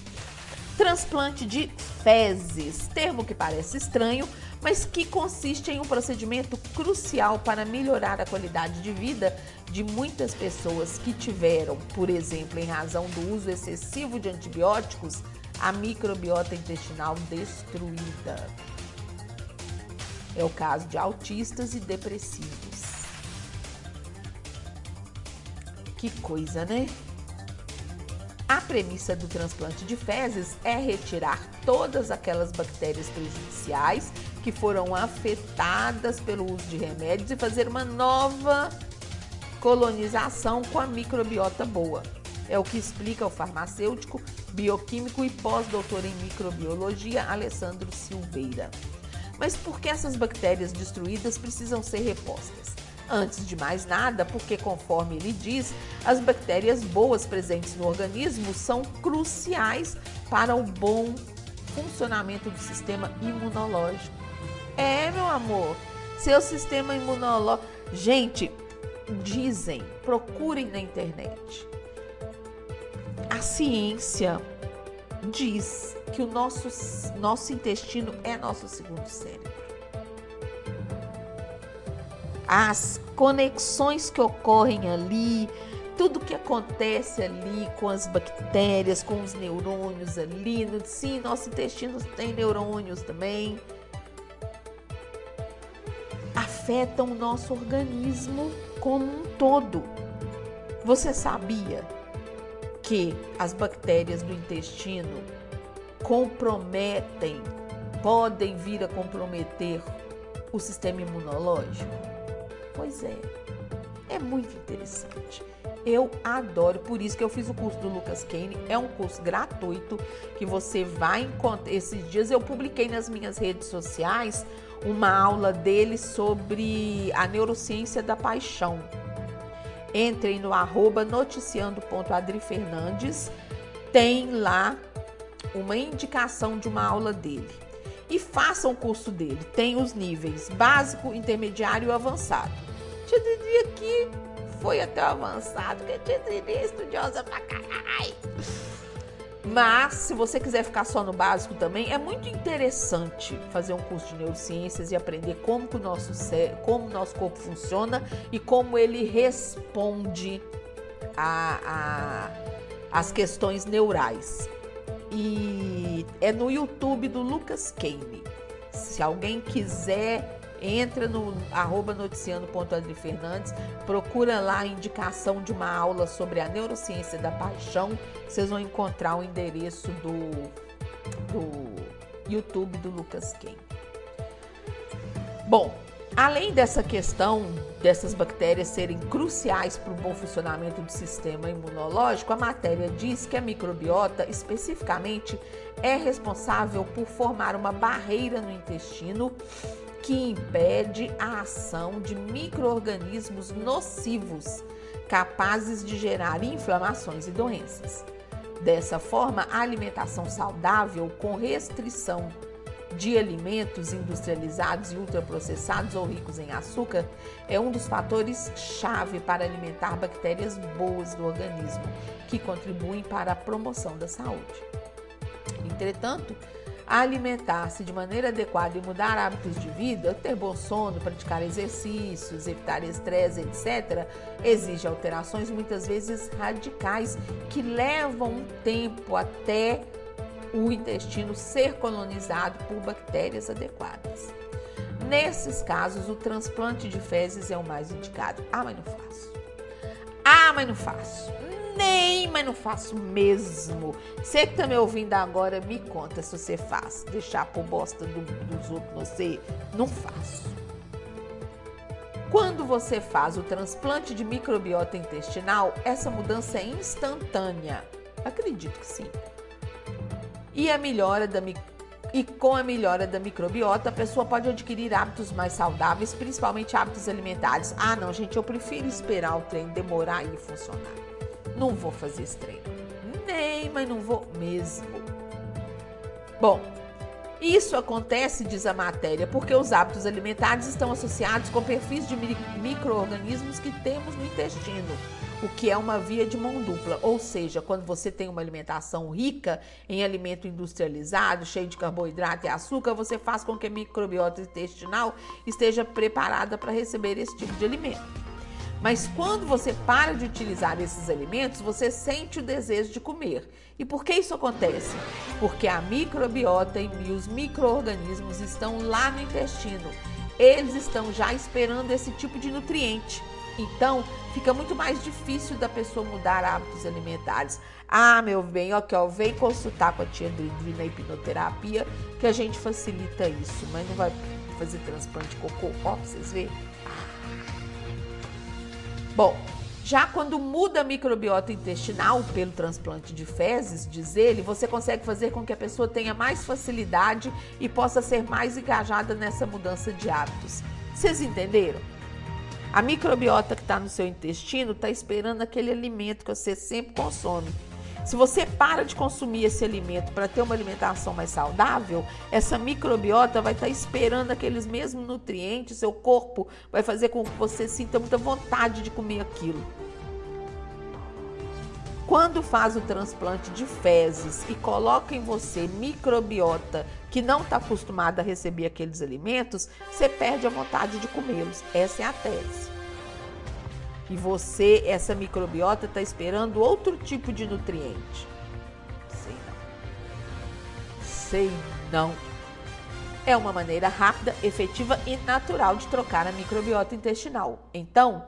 transplante de fezes, termo que parece estranho, mas que consiste em um procedimento crucial para melhorar a qualidade de vida de muitas pessoas que tiveram, por exemplo, em razão do uso excessivo de antibióticos, a microbiota intestinal destruída. É o caso de autistas e depressivos. Que coisa, né? A premissa do transplante de fezes é retirar todas aquelas bactérias prejudiciais que foram afetadas pelo uso de remédios e fazer uma nova colonização com a microbiota boa. É o que explica o farmacêutico, bioquímico e pós-doutor em microbiologia Alessandro Silveira. Mas por que essas bactérias destruídas precisam ser repostas? Antes de mais nada, porque conforme ele diz, as bactérias boas presentes no organismo são cruciais para o bom funcionamento do sistema imunológico. É, meu amor, seu sistema imunológico. Gente, dizem, procurem na internet. A ciência diz que o nosso, nosso intestino é nosso segundo cérebro as conexões que ocorrem ali, tudo que acontece ali com as bactérias, com os neurônios ali. Sim, nosso intestino tem neurônios também. Afetam o nosso organismo como um todo. Você sabia que as bactérias do intestino comprometem, podem vir a comprometer o sistema imunológico? Pois é, é muito interessante. Eu adoro, por isso que eu fiz o curso do Lucas Kane. É um curso gratuito que você vai encontrar. Esses dias eu publiquei nas minhas redes sociais uma aula dele sobre a neurociência da paixão. Entrem no arroba noticiando.adrifernandes, tem lá uma indicação de uma aula dele. E façam o curso dele. Tem os níveis básico, intermediário e avançado. Tia Didi aqui foi até o avançado, que tia Didi é estudiosa pra caralho. Mas, se você quiser ficar só no básico também, é muito interessante fazer um curso de neurociências e aprender como que o nosso como o nosso corpo funciona e como ele responde a, a as questões neurais. E é no YouTube do Lucas Kane. Se alguém quiser entra no arroba noticiando.adrifernandes, procura lá a indicação de uma aula sobre a neurociência da paixão, vocês vão encontrar o endereço do, do YouTube do Lucas Kane. Bom, além dessa questão dessas bactérias serem cruciais para o bom funcionamento do sistema imunológico, a matéria diz que a microbiota, especificamente, é responsável por formar uma barreira no intestino que impede a ação de microorganismos nocivos capazes de gerar inflamações e doenças. Dessa forma, a alimentação saudável com restrição de alimentos industrializados e ultraprocessados ou ricos em açúcar é um dos fatores chave para alimentar bactérias boas do organismo, que contribuem para a promoção da saúde. Entretanto, alimentar-se de maneira adequada e mudar hábitos de vida, ter bom sono, praticar exercícios, evitar estresse, etc., exige alterações muitas vezes radicais que levam um tempo até o intestino ser colonizado por bactérias adequadas. Nesses casos, o transplante de fezes é o mais indicado. Ah, mas não faço. Ah, mas não faço nem, mas não faço mesmo. Você que tá me ouvindo agora, me conta se você faz. Deixar por bosta do, dos outros você, não faço. Quando você faz o transplante de microbiota intestinal, essa mudança é instantânea. Acredito que sim. E a melhora da e com a melhora da microbiota, a pessoa pode adquirir hábitos mais saudáveis, principalmente hábitos alimentares. Ah, não, gente, eu prefiro esperar o trem demorar e funcionar. Não vou fazer esse treino. Nem, mas não vou mesmo. Bom, isso acontece, diz a matéria, porque os hábitos alimentares estão associados com perfis de micro-organismos que temos no intestino, o que é uma via de mão dupla. Ou seja, quando você tem uma alimentação rica em alimento industrializado, cheio de carboidrato e açúcar, você faz com que a microbiota intestinal esteja preparada para receber esse tipo de alimento. Mas quando você para de utilizar esses alimentos, você sente o desejo de comer. E por que isso acontece? Porque a microbiota e os micro-organismos estão lá no intestino. Eles estão já esperando esse tipo de nutriente. Então, fica muito mais difícil da pessoa mudar hábitos alimentares. Ah, meu bem, ok, ó, vem consultar com a tia Dri na hipnoterapia que a gente facilita isso, mas não vai fazer transplante de cocô, ó, pra vocês verem. Bom, já quando muda a microbiota intestinal pelo transplante de fezes, diz ele, você consegue fazer com que a pessoa tenha mais facilidade e possa ser mais engajada nessa mudança de hábitos. Vocês entenderam? A microbiota que está no seu intestino está esperando aquele alimento que você sempre consome. Se você para de consumir esse alimento para ter uma alimentação mais saudável, essa microbiota vai estar tá esperando aqueles mesmos nutrientes, seu corpo vai fazer com que você sinta muita vontade de comer aquilo. Quando faz o transplante de fezes e coloca em você microbiota que não está acostumada a receber aqueles alimentos, você perde a vontade de comê-los. Essa é a tese. E você, essa microbiota, está esperando outro tipo de nutriente. Sei não. Sei não. É uma maneira rápida, efetiva e natural de trocar a microbiota intestinal. Então,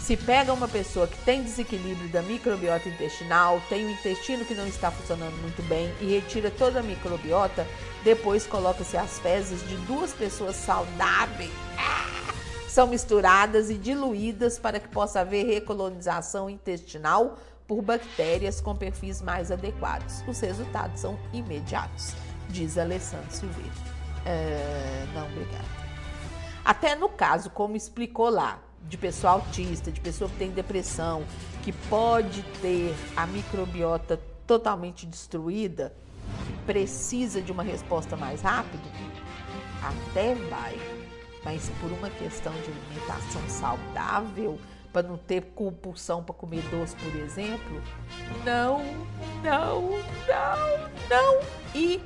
se pega uma pessoa que tem desequilíbrio da microbiota intestinal, tem o intestino que não está funcionando muito bem e retira toda a microbiota, depois coloca-se as fezes de duas pessoas saudáveis são misturadas e diluídas para que possa haver recolonização intestinal por bactérias com perfis mais adequados. Os resultados são imediatos, diz Alessandro Silveira. É, não, obrigada. Até no caso, como explicou lá, de pessoa autista, de pessoa que tem depressão, que pode ter a microbiota totalmente destruída, precisa de uma resposta mais rápida, até vai. Mas por uma questão de alimentação saudável, para não ter compulsão para comer doce, por exemplo, não, não, não, não e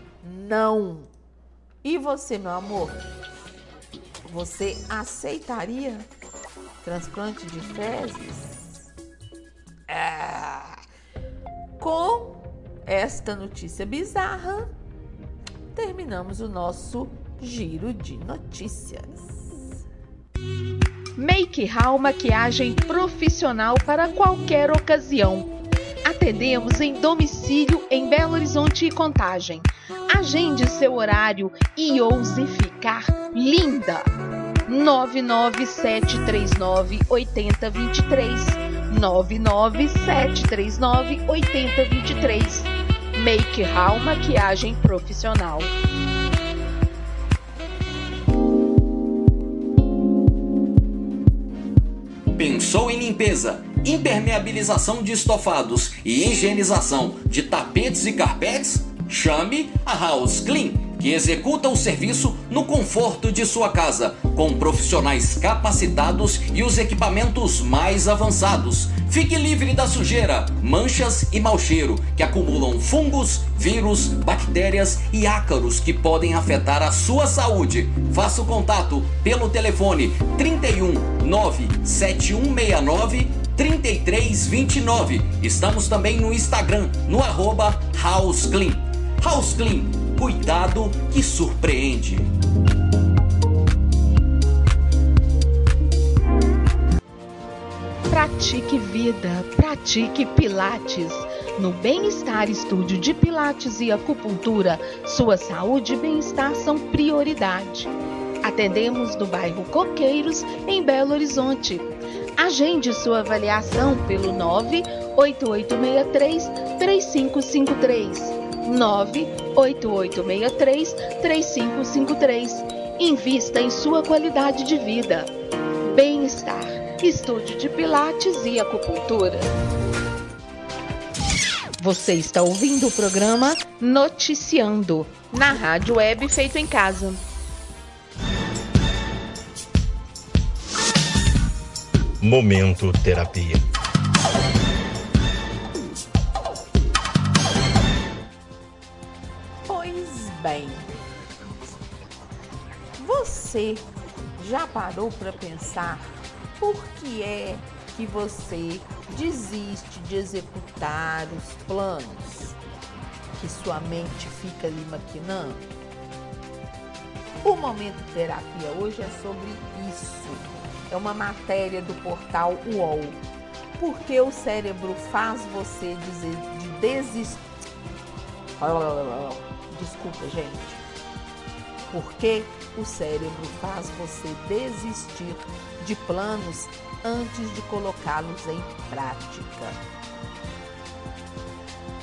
não. E você, meu amor? Você aceitaria transplante de fezes? Ah, com esta notícia bizarra, terminamos o nosso giro de notícias. Make Hall Maquiagem Profissional para qualquer ocasião. Atendemos em domicílio em Belo Horizonte e Contagem. Agende seu horário e ouse ficar linda. 99739 8023 99739 8023 Make Hall Maquiagem Profissional. Pensou em limpeza, impermeabilização de estofados e higienização de tapetes e carpetes? Chame a House Clean, que executa o serviço no conforto de sua casa, com profissionais capacitados e os equipamentos mais avançados. Fique livre da sujeira, manchas e mau cheiro que acumulam fungos, vírus, bactérias e ácaros que podem afetar a sua saúde. Faça o contato pelo telefone 31 97169 3329. Estamos também no Instagram, no arroba House Clean. House Clean, cuidado que surpreende. Pratique vida, pratique Pilates. No Bem-Estar Estúdio de Pilates e Acupuntura, sua saúde e bem-estar são prioridade. Atendemos no bairro Coqueiros, em Belo Horizonte. Agende sua avaliação pelo 98863 3553. 98863 3553. Invista em sua qualidade de vida. Bem-estar. Estúdio de Pilates e Acupuntura. Você está ouvindo o programa Noticiando, na rádio web feito em casa. Momento Terapia. Pois bem, você já parou para pensar por que é que você desiste de executar os planos que sua mente fica ali maquinando? O momento terapia hoje é sobre isso. É uma matéria do portal UOL. Por que o cérebro faz você dizer de desistir? Desculpa, gente. Por que o cérebro faz você desistir de planos antes de colocá-los em prática?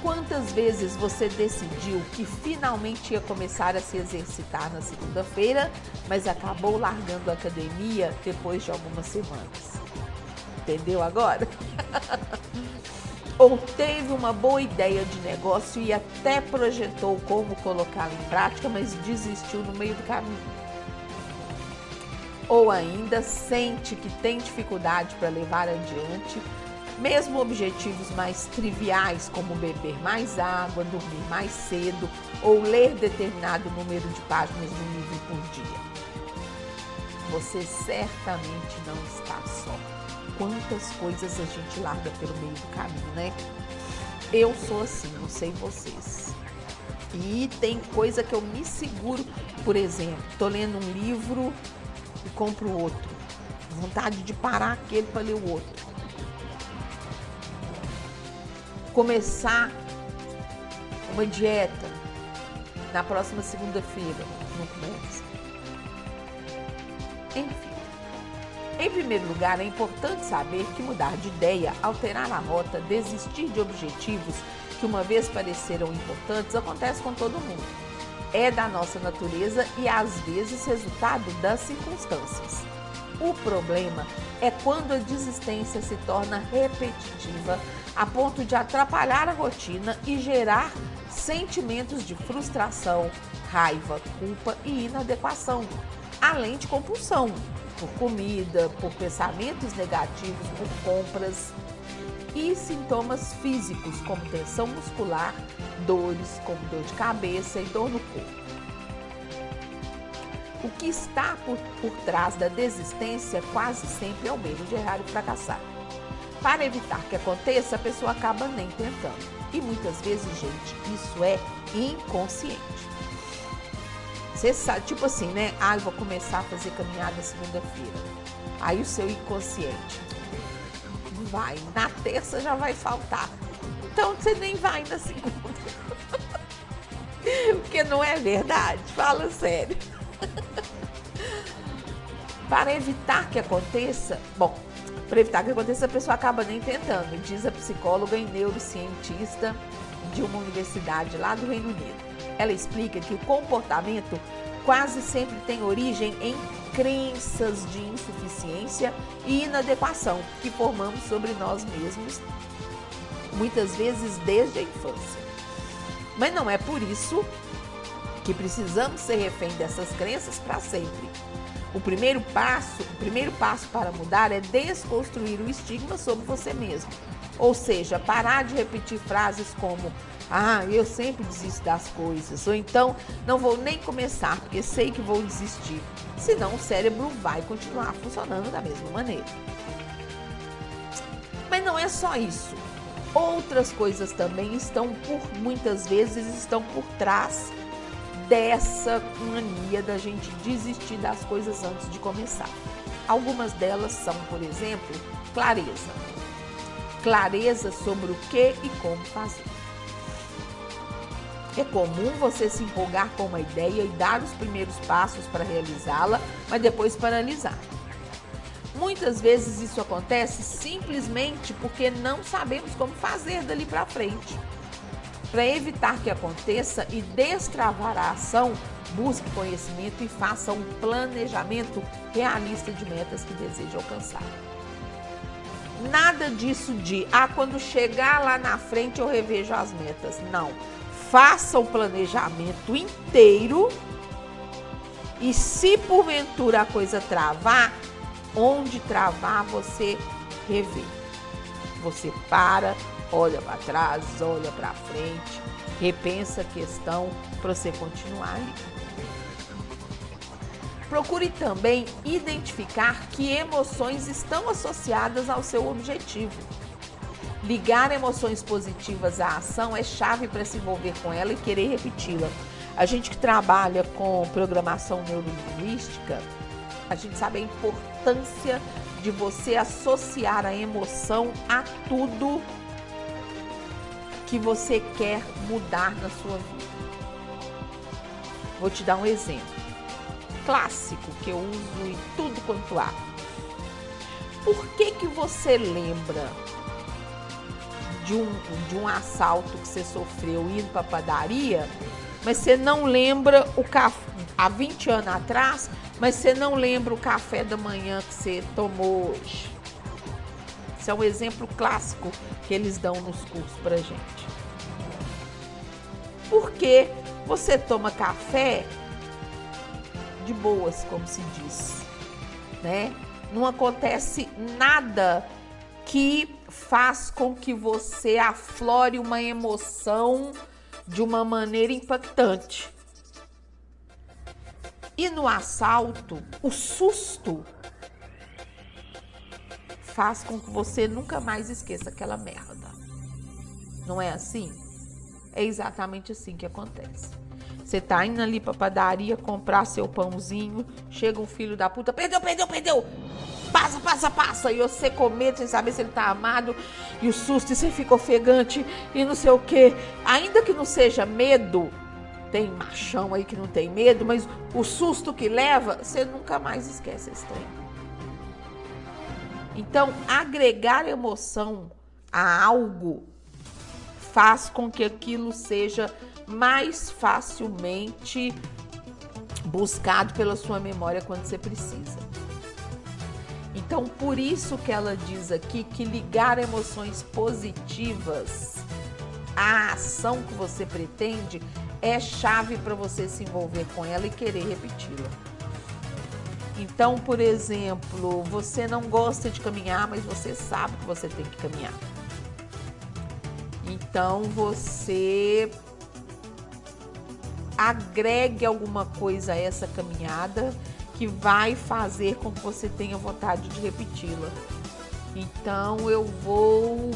Quantas vezes você decidiu que finalmente ia começar a se exercitar na segunda-feira, mas acabou largando a academia depois de algumas semanas? Entendeu agora? Ou teve uma boa ideia de negócio e até projetou como colocá-la em prática, mas desistiu no meio do caminho? Ou ainda sente que tem dificuldade para levar adiante mesmo objetivos mais triviais, como beber mais água, dormir mais cedo ou ler determinado número de páginas do livro por dia. Você certamente não está só. Quantas coisas a gente larga pelo meio do caminho, né? Eu sou assim, não sei vocês. E tem coisa que eu me seguro, por exemplo, estou lendo um livro e compro outro. Vontade de parar aquele para ler o outro começar uma dieta na próxima segunda-feira, não começa. Enfim, Em primeiro lugar, é importante saber que mudar de ideia, alterar a rota, desistir de objetivos que uma vez pareceram importantes acontece com todo mundo. É da nossa natureza e às vezes resultado das circunstâncias. O problema é quando a desistência se torna repetitiva a ponto de atrapalhar a rotina e gerar sentimentos de frustração, raiva, culpa e inadequação, além de compulsão por comida, por pensamentos negativos, por compras e sintomas físicos como tensão muscular, dores como dor de cabeça e dor no corpo. O que está por, por trás da desistência quase sempre é o medo de errar e fracassar. Para evitar que aconteça, a pessoa acaba nem tentando. E muitas vezes, gente, isso é inconsciente. Você sabe, tipo assim, né? Ah, eu vou começar a fazer caminhada segunda-feira. Aí o seu inconsciente vai. Na terça já vai faltar. Então você nem vai na segunda. Porque não é verdade. Fala sério. Para evitar que aconteça, bom, para evitar que aconteça, a pessoa acaba nem tentando, diz a psicóloga e neurocientista de uma universidade lá do Reino Unido. Ela explica que o comportamento quase sempre tem origem em crenças de insuficiência e inadequação que formamos sobre nós mesmos, muitas vezes desde a infância. Mas não é por isso que precisamos ser refém dessas crenças para sempre. O primeiro passo, o primeiro passo para mudar é desconstruir o estigma sobre você mesmo. Ou seja, parar de repetir frases como ah, eu sempre desisto das coisas, ou então não vou nem começar porque sei que vou desistir. Senão o cérebro vai continuar funcionando da mesma maneira. Mas não é só isso. Outras coisas também estão por muitas vezes estão por trás dessa mania da gente desistir das coisas antes de começar. Algumas delas são, por exemplo, clareza. Clareza sobre o que e como fazer. É comum você se empolgar com uma ideia e dar os primeiros passos para realizá-la, mas depois paralisar. Muitas vezes isso acontece simplesmente porque não sabemos como fazer dali para frente. Para evitar que aconteça e destravar a ação, busque conhecimento e faça um planejamento realista de metas que deseja alcançar. Nada disso de, ah, quando chegar lá na frente eu revejo as metas. Não faça o planejamento inteiro e se porventura a coisa travar, onde travar você revê. Você para, olha para trás, olha para frente, repensa a questão para você continuar ali. Procure também identificar que emoções estão associadas ao seu objetivo. Ligar emoções positivas à ação é chave para se envolver com ela e querer repeti-la. A gente que trabalha com programação neurolinguística, a gente sabe a importância de você associar a emoção a tudo que você quer mudar na sua vida. Vou te dar um exemplo clássico que eu uso em tudo quanto há. Por que que você lembra de um, de um assalto que você sofreu indo para padaria, mas você não lembra o café há 20 anos atrás, mas você não lembra o café da manhã que você tomou hoje. Isso é um exemplo clássico que eles dão nos cursos para gente. Porque você toma café de boas, como se diz, né? Não acontece nada que faz com que você aflore uma emoção de uma maneira impactante. E no assalto, o susto faz com que você nunca mais esqueça aquela merda. Não é assim? É exatamente assim que acontece. Você tá indo ali pra padaria comprar seu pãozinho, chega um filho da puta, perdeu, perdeu, perdeu passa, passa, passa. E você com medo sem saber se ele está amado. E o susto, e você fica ofegante e não sei o quê. Ainda que não seja medo, tem machão aí que não tem medo, mas o susto que leva, você nunca mais esquece esse trem. Então, agregar emoção a algo faz com que aquilo seja mais facilmente buscado pela sua memória quando você precisa. Então, por isso que ela diz aqui que ligar emoções positivas à ação que você pretende é chave para você se envolver com ela e querer repeti-la. Então, por exemplo, você não gosta de caminhar, mas você sabe que você tem que caminhar. Então, você agregue alguma coisa a essa caminhada que vai fazer com que você tenha vontade de repeti-la. Então, eu vou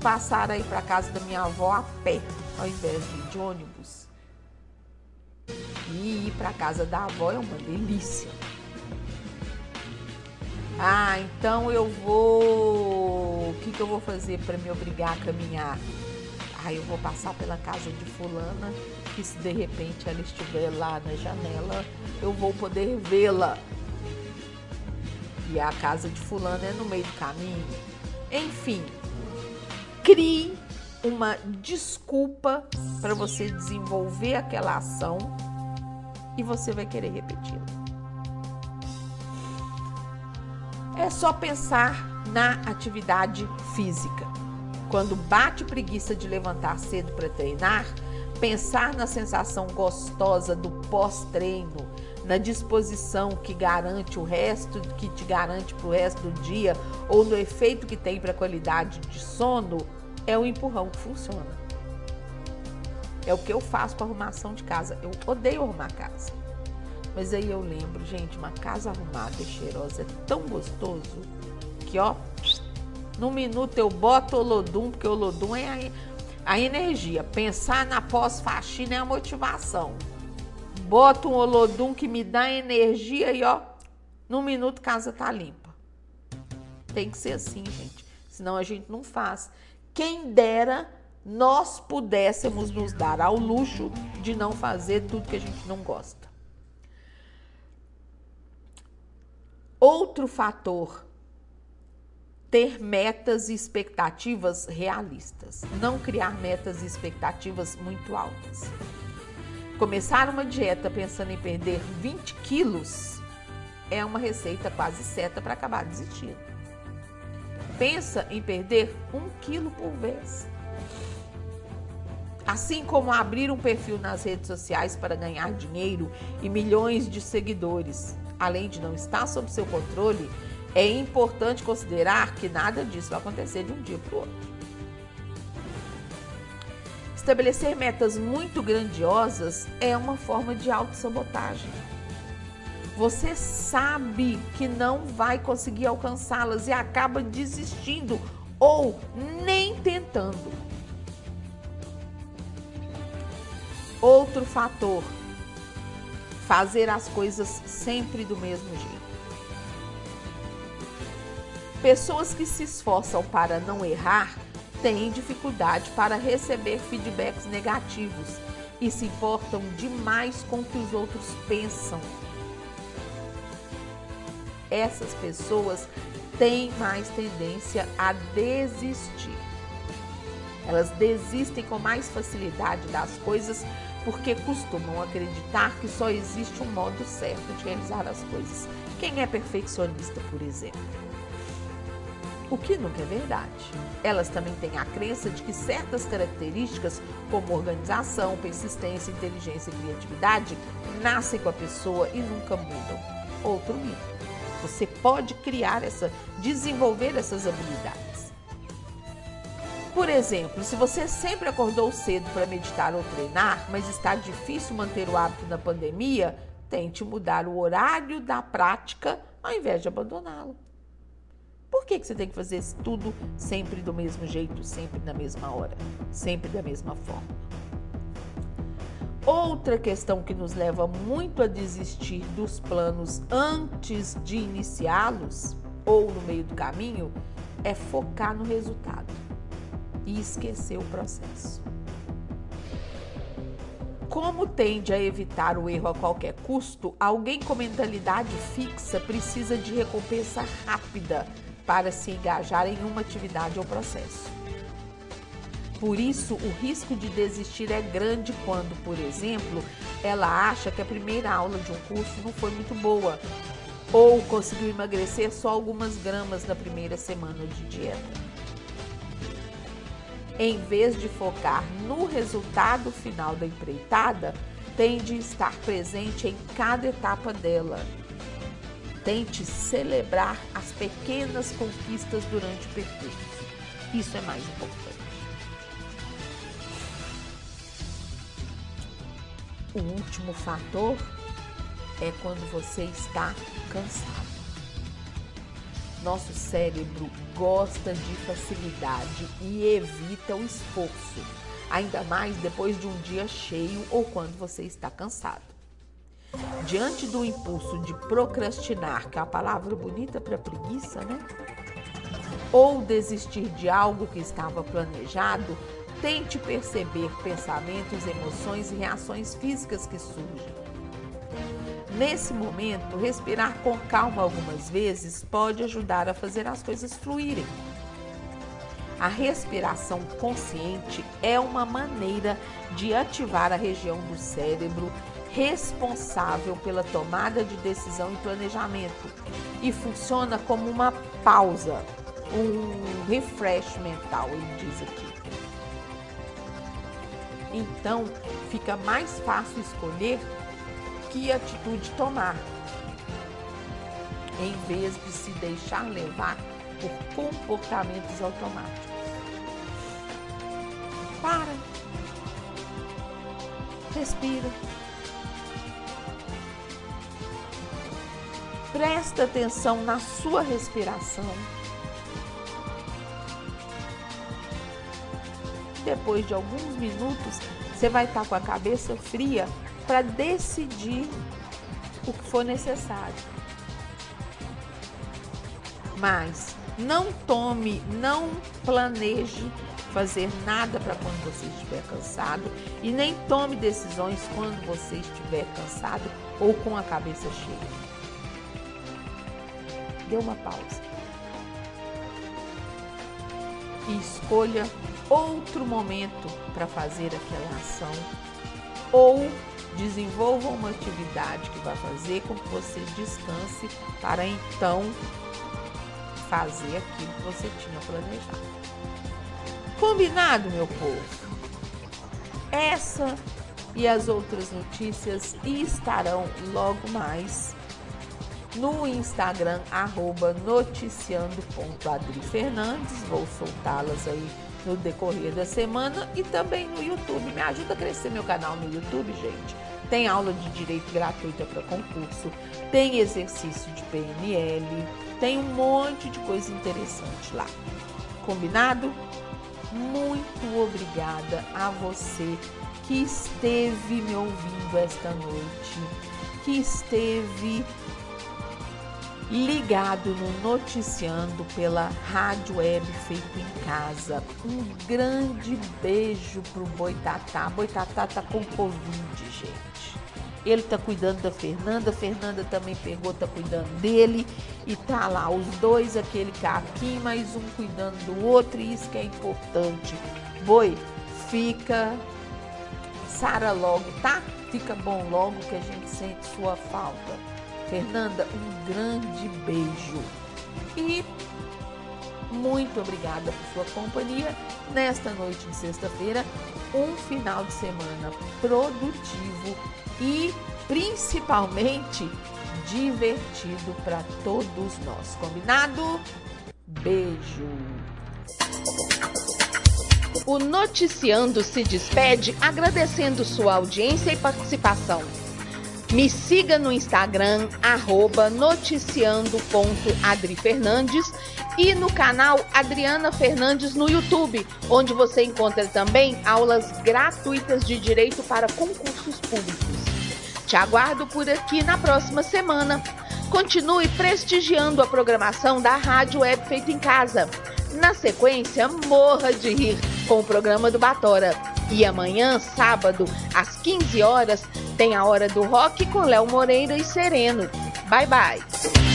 passar aí para casa da minha avó a pé, ao invés de de ônibus. E ir para casa da avó é uma delícia. Ah, então eu vou. O que, que eu vou fazer para me obrigar a caminhar? Ah, eu vou passar pela casa de Fulana, que se de repente ela estiver lá na janela, eu vou poder vê-la. E a casa de Fulana é no meio do caminho. Enfim, crie uma desculpa para você desenvolver aquela ação e você vai querer repeti-la. É só pensar na atividade física. Quando bate preguiça de levantar cedo para treinar, pensar na sensação gostosa do pós-treino, na disposição que garante o resto, que te garante para o resto do dia, ou no efeito que tem para a qualidade de sono, é o empurrão que funciona. É o que eu faço com a arrumação de casa. Eu odeio arrumar casa. Mas aí eu lembro, gente, uma casa arrumada e cheirosa é tão gostoso que, ó, num minuto eu boto o Olodum, porque o Olodum é a, energia. Pensar na pós-faxina é a motivação. Boto um Olodum que me dá energia e, ó, num minuto casa tá limpa. Tem que ser assim, gente. Senão a gente não faz. Quem dera nós pudéssemos nos dar ao luxo de não fazer tudo que a gente não gosta. Outro fator, ter metas e expectativas realistas. Não criar metas e expectativas muito altas. Começar uma dieta pensando em perder 20 quilos é uma receita quase certa para acabar desistindo. Pensa em perder um quilo por vez. Assim como abrir um perfil nas redes sociais para ganhar dinheiro e milhões de seguidores, além de não estar sob seu controle, é importante considerar que nada disso vai acontecer de um dia para o outro. Estabelecer metas muito grandiosas é uma forma de autossabotagem. Você sabe que não vai conseguir alcançá-las e acaba desistindo ou nem tentando. Outro fator fazer as coisas sempre do mesmo jeito. Pessoas que se esforçam para não errar têm dificuldade para receber feedbacks negativos e se importam demais com o que os outros pensam. Essas pessoas têm mais tendência a desistir. Elas desistem com mais facilidade das coisas porque costumam acreditar que só existe um modo certo de realizar as coisas. Quem é perfeccionista, por exemplo? O que nunca é verdade. Elas também têm a crença de que certas características, como organização, persistência, inteligência e criatividade, nascem com a pessoa e nunca mudam. Outro mito. Você pode criar essa, desenvolver essas habilidades. Por exemplo, se você sempre acordou cedo para meditar ou treinar, mas está difícil manter o hábito na pandemia, tente mudar o horário da prática ao invés de abandoná-lo. Por que, que você tem que fazer tudo sempre do mesmo jeito, sempre na mesma hora, sempre da mesma forma? Outra questão que nos leva muito a desistir dos planos antes de iniciá-los ou no meio do caminho é focar no resultado e esquecer o processo. Como tende a evitar o erro a qualquer custo, alguém com mentalidade fixa precisa de recompensa rápida para se engajar em uma atividade ou processo. Por isso, o risco de desistir é grande quando, por exemplo, ela acha que a primeira aula de um curso não foi muito boa ou conseguiu emagrecer só algumas gramas na primeira semana de dieta. Em vez de focar no resultado final da empreitada, tende a estar presente em cada etapa dela. Tente celebrar as pequenas conquistas durante o percurso. Isso é mais importante. O último fator é quando você está cansado. Nosso cérebro gosta de facilidade e evita o esforço, ainda mais depois de um dia cheio ou quando você está cansado. Diante do impulso de procrastinar, que é a palavra bonita para preguiça, né? Ou desistir de algo que estava planejado, tente perceber pensamentos, emoções e reações físicas que surgem. Nesse momento, respirar com calma algumas vezes pode ajudar a fazer as coisas fluírem. A respiração consciente é uma maneira de ativar a região do cérebro responsável pela tomada de decisão e planejamento e funciona como uma pausa, um refresh mental, ele diz aqui. Então, fica mais fácil escolher que atitude tomar, em vez de se deixar levar por comportamentos automáticos. Para. Respira. Presta atenção na sua respiração. Depois de alguns minutos, você vai estar com a cabeça fria para decidir o que for necessário. Mas não tome, não planeje fazer nada para quando você estiver cansado e nem tome decisões quando você estiver cansado ou com a cabeça cheia. Dê uma pausa. E escolha outro momento para fazer aquela ação ou desenvolva uma atividade que vai fazer com que você descanse para então fazer aquilo que você tinha planejado. Combinado, meu povo? Essa e as outras notícias estarão logo mais no Instagram, arroba noticiando.adrifernandes. Vou soltá-las aí no decorrer da semana e também no YouTube. Me ajuda a crescer meu canal no YouTube, gente. Tem aula de direito gratuita para concurso, tem exercício de PNL, tem um monte de coisa interessante lá. Combinado? Muito obrigada a você que esteve me ouvindo esta noite, que esteve ligado no Noticiando pela Rádio Web Feito em Casa. Um grande beijo pro Boitatá. Boitatá tá com Covid, gente. Ele tá cuidando da Fernanda, Fernanda também pegou, tá cuidando dele. E tá lá, os dois, aquele caquinho, mais um cuidando do outro, e isso que é importante. Boi, fica, sara logo, tá? Fica bom logo que a gente sente sua falta. Fernanda, um grande beijo. E muito obrigada por sua companhia nesta noite de sexta-feira. Um final de semana produtivo e principalmente divertido para todos nós. Combinado? Beijo! O Noticiando se despede agradecendo sua audiência e participação. Me siga no Instagram, arroba noticiando.adrifernandes e no canal Adriana Fernandes no YouTube, onde você encontra também aulas gratuitas de direito para concursos públicos. Te aguardo por aqui na próxima semana. Continue prestigiando a programação da Rádio Web Feito em Casa. Na sequência, morra de rir com o programa do Batora. E amanhã, sábado, às 15 horas, tem a Hora do Rock com Léo Moreira e Sereno. Bye, bye!